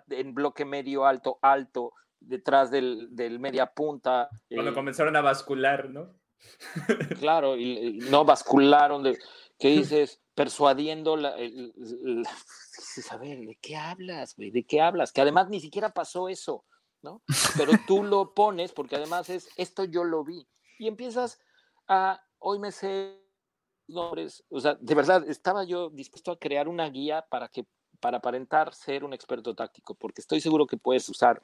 en bloque medio alto, alto, detrás del, del media punta. Cuando eh, comenzaron a bascular, ¿no? [laughs] claro, y, no bascularon, de, ¿qué dices? Persuadiendo, la, dices, a ver, ¿de qué hablas, güey? ¿De qué hablas? Que además ni siquiera pasó eso. ¿No? Pero tú lo pones porque además es, esto yo lo vi. Y empiezas a, hoy me sé nombres, o sea, de verdad, estaba yo dispuesto a crear una guía para que, para aparentar ser un experto táctico, porque estoy seguro que puedes usar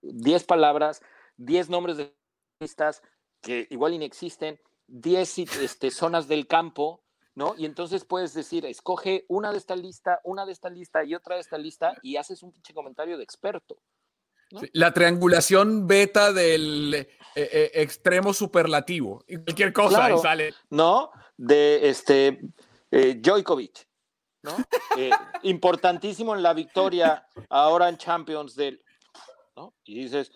10 palabras, 10 nombres de listas que igual inexisten, 10 este, zonas del campo, ¿no? Y entonces puedes decir, escoge una de esta lista, una de esta lista y otra de esta lista y haces un pinche comentario de experto. La triangulación beta del eh, eh, extremo superlativo. Y cualquier cosa ahí sale. ¿No? De este eh, Djokovic, ¿no? [laughs] importantísimo en la victoria ahora en Champions del. ¿no? Y dices,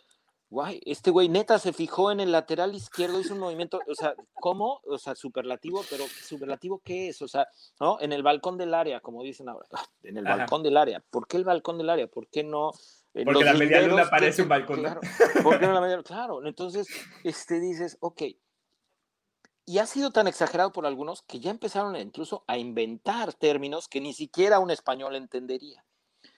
guay, este güey neta se fijó en el lateral izquierdo, hizo un movimiento, o sea, ¿cómo? O sea, superlativo, pero ¿superlativo qué es? O sea, ¿no? En el balcón del área, como dicen ahora, en el balcón del área. ¿Por qué el balcón del área? ¿Por qué no eh, porque la media luna parece un balcón. Claro, porque la media, claro, entonces este, dices, ok. Y ha sido tan exagerado por algunos que ya empezaron incluso a inventar términos que ni siquiera un español entendería.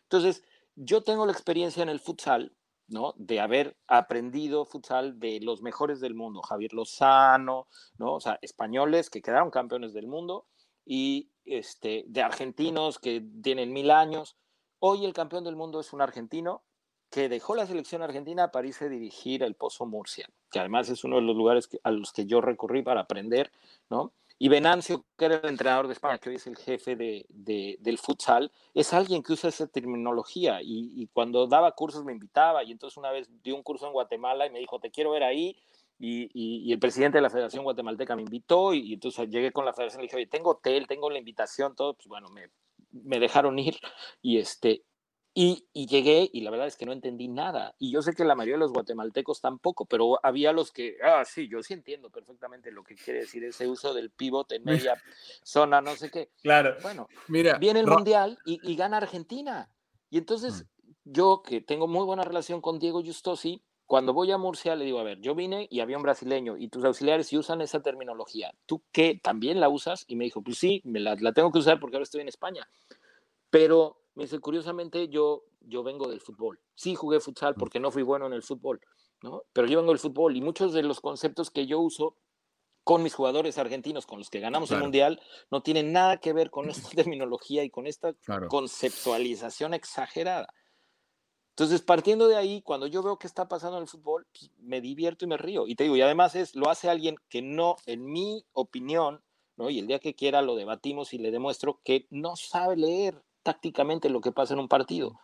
Entonces, yo tengo la experiencia en el futsal, ¿no? De haber aprendido futsal de los mejores del mundo, Javier Lozano, ¿no? O sea, españoles que quedaron campeones del mundo y este, de argentinos que tienen mil años. Hoy el campeón del mundo es un argentino que dejó la selección argentina para irse a dirigir el Pozo Murcia, que además es uno de los lugares a los que yo recurrí para aprender, ¿no? Y Venancio, que era el entrenador de España, que hoy es el jefe de, del futsal, es alguien que usa esa terminología y, cuando daba cursos me invitaba y entonces una vez dio un curso en Guatemala y me dijo, te quiero ver ahí y, y, el presidente de la Federación Guatemalteca me invitó y, entonces llegué con la federación y le dije, oye, tengo hotel, tengo la invitación, todo, pues bueno, me, me dejaron ir y este y, llegué y la verdad es que no entendí nada. Y yo sé que la mayoría de los guatemaltecos tampoco, pero había los que, ah, sí, yo sí entiendo perfectamente lo que quiere decir ese uso del pivote en media zona, no sé qué. Claro. Bueno, Mira, viene el Mundial y, gana Argentina. Y entonces mm. yo, que tengo muy buena relación con Diego Justosi, cuando voy a Murcia le digo, a ver, yo vine y había un brasileño y tus auxiliares y usan esa terminología. ¿Tú qué? ¿También la usas? Y me dijo, pues sí, me la, la tengo que usar porque ahora estoy en España. Pero me dice, curiosamente, yo, yo vengo del fútbol. Sí jugué futsal porque no fui bueno en el fútbol, ¿no? Pero yo vengo del fútbol y muchos de los conceptos que yo uso con mis jugadores argentinos con los que ganamos el mundial no tienen nada que ver con esta [laughs] terminología y con esta conceptualización exagerada. Entonces, partiendo de ahí, cuando yo veo qué está pasando en el fútbol, pues, me divierto y me río. Y te digo, y además es, lo hace alguien que no, en mi opinión, ¿no? Y el día que quiera lo debatimos y le demuestro que no sabe leer tácticamente lo que pasa en un partido.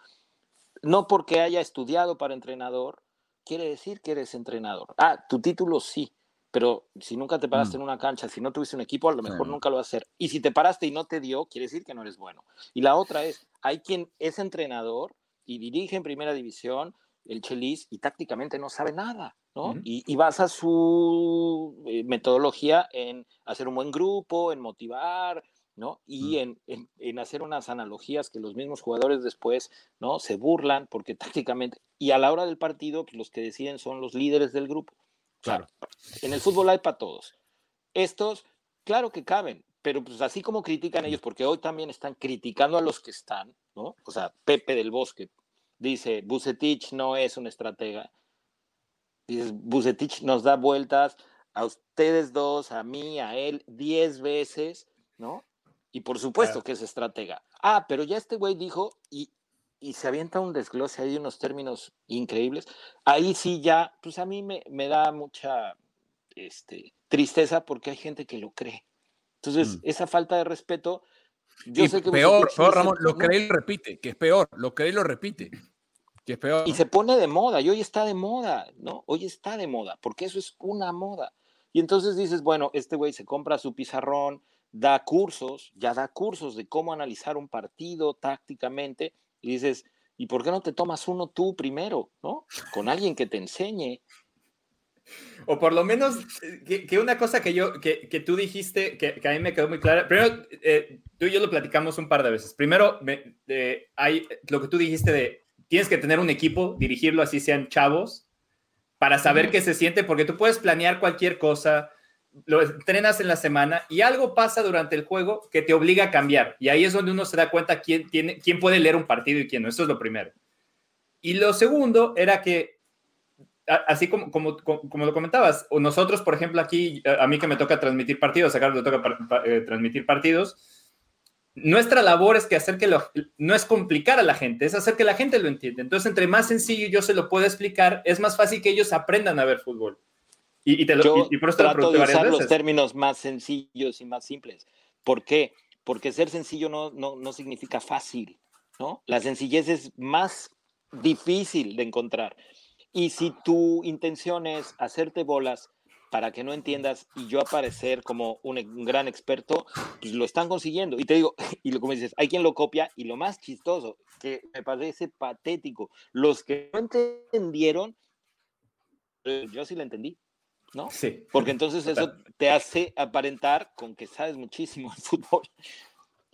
No porque haya estudiado para entrenador, quiere decir que eres entrenador. Ah, tu título sí, pero si nunca te paraste Mm. en una cancha, si no tuviste un equipo, a lo mejor Sí. nunca lo vas a hacer. Y si te paraste y no te dio, quiere decir que no eres bueno. Y la otra es, hay quien es entrenador y dirige en primera división el Chelis y tácticamente no sabe nada, ¿no? Y basa su eh, metodología en hacer un buen grupo, en motivar, ¿no? Y Mm. en, en- en hacer unas analogías que los mismos jugadores después, ¿no? Se burlan porque [laughs] tácticamente, y a la hora del partido, pues los que deciden son los líderes del grupo. O sea, Claro. en el fútbol hay para todos. Estos, claro que caben, pero pues así como critican ellos, porque hoy también están criticando a los que están, ¿no? O sea, Pepe del Bosque dice, Bucetich no es un estratega. Dices, Bucetich nos da vueltas a ustedes dos, a mí, a él, diez veces, ¿no? Y por supuesto que es estratega. Ah, pero ya este güey dijo, y, y se avienta un desglose ahí, unos términos increíbles. Ahí sí ya, pues a mí me, me da mucha este, tristeza porque hay gente que lo cree. Entonces, Mm. esa falta de respeto, yo Y sé que peor, peor, Ramón, lo cree y lo repite, que es peor, lo cree y lo repite, que es peor. Y se pone de moda, y hoy está de moda, ¿no? Hoy está de moda, porque eso es una moda. Y entonces dices, bueno, este güey se compra su pizarrón, da cursos, ya da cursos de cómo analizar un partido tácticamente, y dices, ¿y por qué no te tomas uno tú primero, ¿no? Con alguien que te enseñe. O por lo menos, eh, que, que una cosa que yo, que, que tú dijiste, que, que a mí me quedó muy clara. Primero, eh, tú y yo lo platicamos un par de veces. Primero, me- hay lo que tú dijiste de tienes que tener un equipo, dirigirlo así sean chavos, para saber qué se siente, porque tú puedes planear cualquier cosa, lo entrenas en la semana y algo pasa durante el juego que te obliga a cambiar. Y ahí es donde uno se da cuenta quién, tiene, quién puede leer un partido y quién no. Eso es lo primero. Y lo segundo era que así como, como, como, lo comentabas, nosotros, por ejemplo, aquí, a, mí que me toca transmitir partidos, a Carlos le toca eh, transmitir partidos, nuestra labor es que hacer que lo, no es complicar a la gente, es hacer que la gente lo entienda. Entonces, entre más sencillo yo se lo puedo explicar, es más fácil que ellos aprendan a ver fútbol. Y, y te lo, Yo y, y por eso te lo trato pregunté de usar los veces. términos más sencillos y más simples. ¿Por qué? Porque ser sencillo no, no, no significa fácil, ¿no? La sencillez es más difícil de encontrar. Y si tu intención es hacerte bolas para que no entiendas y yo aparecer como un, un gran experto, pues lo están consiguiendo. Y te digo, [laughs] y lo, como dices, hay quien lo copia y lo más chistoso, que me parece patético, los que no entendieron, yo sí lo entendí, ¿no? Sí. Porque entonces eso te hace aparentar con que sabes muchísimo de [laughs] fútbol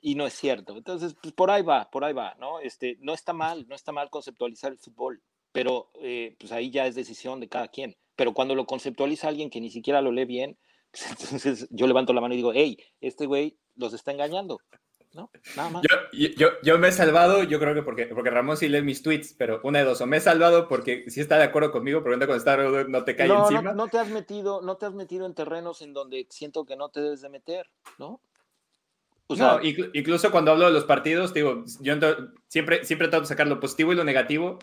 y no es cierto. Entonces, pues por ahí va, por ahí va, ¿no? Este, no está mal, no está mal conceptualizar el fútbol, pero eh, pues ahí ya es decisión de cada quien. Pero cuando lo conceptualiza alguien que ni siquiera lo lee bien, pues [laughs] entonces yo levanto la mano y digo, hey, este güey los está engañando, ¿no? Nada más. Yo, yo, yo me he salvado, yo creo que porque, porque Ramón sí lee mis tweets, pero una de dos, o me he salvado porque sí está de acuerdo conmigo, pero cuando está no te cae no, encima. no, no te has metido, no te has metido en terrenos en donde siento que no te debes de meter, ¿no? O sea, no, inclu- incluso cuando hablo de los partidos, digo, yo siempre, siempre trato de sacar lo positivo y lo negativo,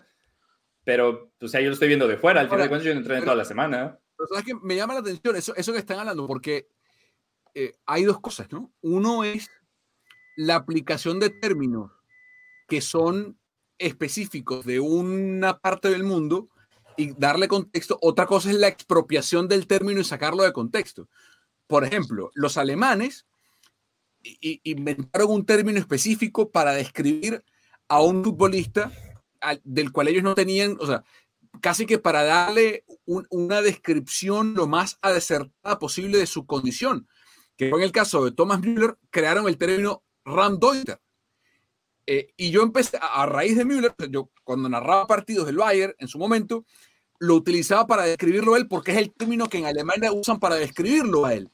pero pues ahí yo lo estoy viendo de fuera, al final de cuentas yo no entrené toda la semana. Pero sabes que me llama la atención eso, eso que están hablando, porque eh, hay dos cosas, ¿no? Uno es la aplicación de términos que son específicos de una parte del mundo y darle contexto. Otra cosa es la expropiación del término y sacarlo de contexto. Por ejemplo, los alemanes inventaron un término específico para describir a un futbolista del cual ellos no tenían, o sea, casi que para darle un- una descripción lo más acertada posible de su condición. Que en el caso de Thomas Müller, crearon el término Ramdeuter. Eh, y yo empecé, a, a raíz de Müller, yo cuando narraba partidos del Bayern en su momento, lo utilizaba para describirlo a él, porque es el término que en Alemania usan para describirlo a él.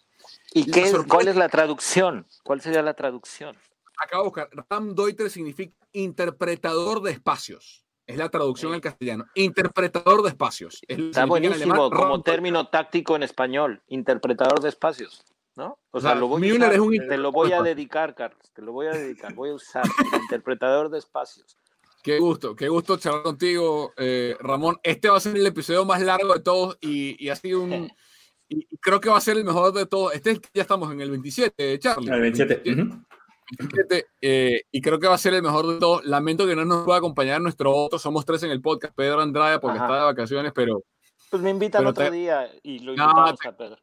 ¿y qué es- cuál es la traducción? ¿Cuál sería la traducción? Acabo de buscar. Ramdeuter significa interpretador de espacios. Es la traducción al castellano. Interpretador de espacios. Es Está buenísimo alemán como término táctico en español, interpretador de espacios, ¿no? O sea, lo voy a usar, es un te lo voy a dedicar, Carlos, te lo voy a dedicar, voy a usar el interpretador de espacios. Qué gusto, qué gusto charlar contigo, eh, Ramón. Este va a ser el episodio más largo de todos y, y ha sido un... [laughs] Y creo que va a ser el mejor de todos. Este es, ya estamos en el 27, Charlie. El 27. 27 eh, y creo que va a ser el mejor de todos. Lamento que no nos pueda acompañar nuestro otro. Somos tres en el podcast, Pedro Andrade, porque Ajá. está de vacaciones, pero Pues me invitan Pero otro te- día y lo No, invitamos te- a Pedro.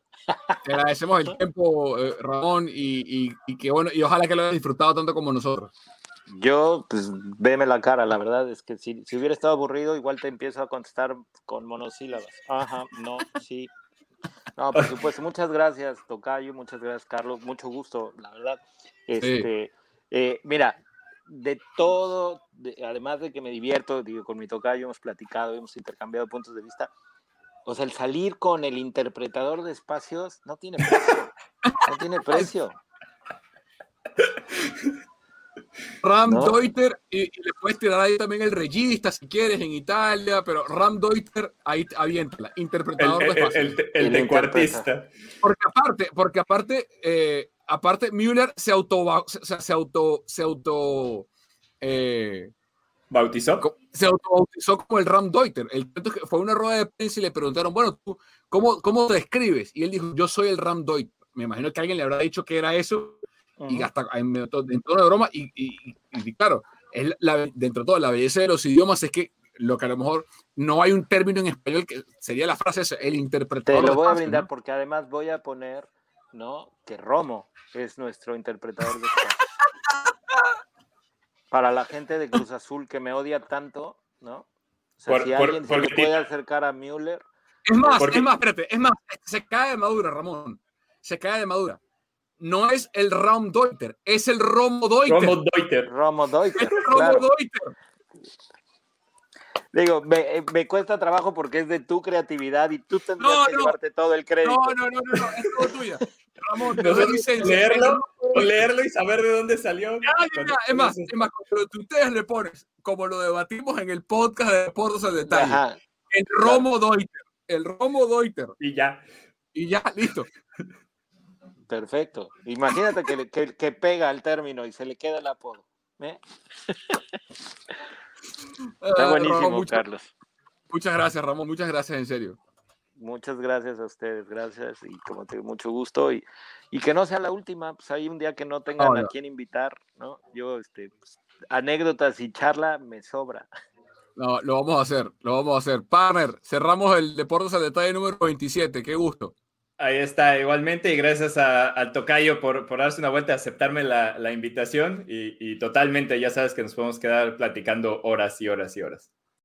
Te agradecemos el tiempo, eh, Ramón, y, y, y que bueno, y ojalá que lo hayas disfrutado tanto como nosotros. Yo, pues, veme la cara, la verdad es que si, si hubiera estado aburrido, igual te empiezo a contestar con monosílabas. Ajá, no, sí. No, por supuesto, muchas gracias, Tocayo, muchas gracias, Carlos, mucho gusto, la verdad. Este, eh, mira, de todo, de- además de que me divierto, digo, con mi Tocayo hemos platicado, hemos intercambiado puntos de vista. O sea, el salir con el interpretador de espacios no tiene precio. No tiene [laughs] precio. Ram No. Deuter, y, y le puedes tirar ahí también el regista si quieres en Italia, pero Ram Deuter, ahí aviéntala, El, interpretador de el, espacio. el, el El tecuartista. Porque aparte, porque aparte, eh, aparte Müller se auto, se auto, se auto, eh, ¿Bautizó? se autobautizó como el Ram Deuter. El fue una rueda de prensa y le preguntaron, bueno, ¿tú cómo, cómo te describes? Y él dijo, yo soy el Ram Deuter. Me imagino que alguien le habrá dicho que era eso y Ujú. hasta en, en tono de broma. Y, y- y- y claro, es la- dentro de todo, la belleza de los idiomas es que lo que a lo mejor no hay un término en español que sería la frase esa, el Te interpretador. lo de voy a brindar ¿no? porque además voy a poner, ¿no? Que Romo es nuestro interpretador de. [laughs] Para la gente de Cruz Azul que me odia tanto, ¿no? O sea, Por- si por- alguien se le puede acercar a Müller, Es más, Porque- es más, espérate, es más, se cae de madura, Ramón. Se cae de madura. No es el Raum Deuter, es el Romo Deuter. Romo Deuter. Romo Deuter, Es el Romo claro. Deuter. Digo, me, eh, me cuesta trabajo porque es de tu creatividad y tú tendrías No, que no. llevarte todo el crédito. No, no, no, no, no, es todo tuya. Ramón, te doy Nosotros licencia. leerlo, leerlo y saber de dónde salió. Ya, ya, ya. Es más, es más, cuando tú ustedes le pones, como lo debatimos en el podcast de Deportes al Detalle, Ajá. el Romo Deuter, el Romo Deuter, Y ya. y ya, listo. Perfecto. Imagínate que, que, que pega el término y se le queda el apodo. ¿eh? Está Ah, buenísimo, Ramón, muchas, Carlos. muchas gracias, Ramón, muchas gracias, en serio. Muchas gracias a ustedes, gracias y como te digo, mucho gusto y, y que no sea la última, pues hay un día que no tengan No, a no. quién invitar, ¿no? Yo, este, pues, anécdotas y charla me sobra. No, lo vamos a hacer, lo vamos a hacer. Partner, cerramos el Deportes al Detalle número 27, qué gusto. Ahí está, igualmente, y gracias al Tocayo por, por darse una vuelta, aceptarme la, la invitación y, y totalmente, ya sabes que nos podemos quedar platicando horas y horas y horas.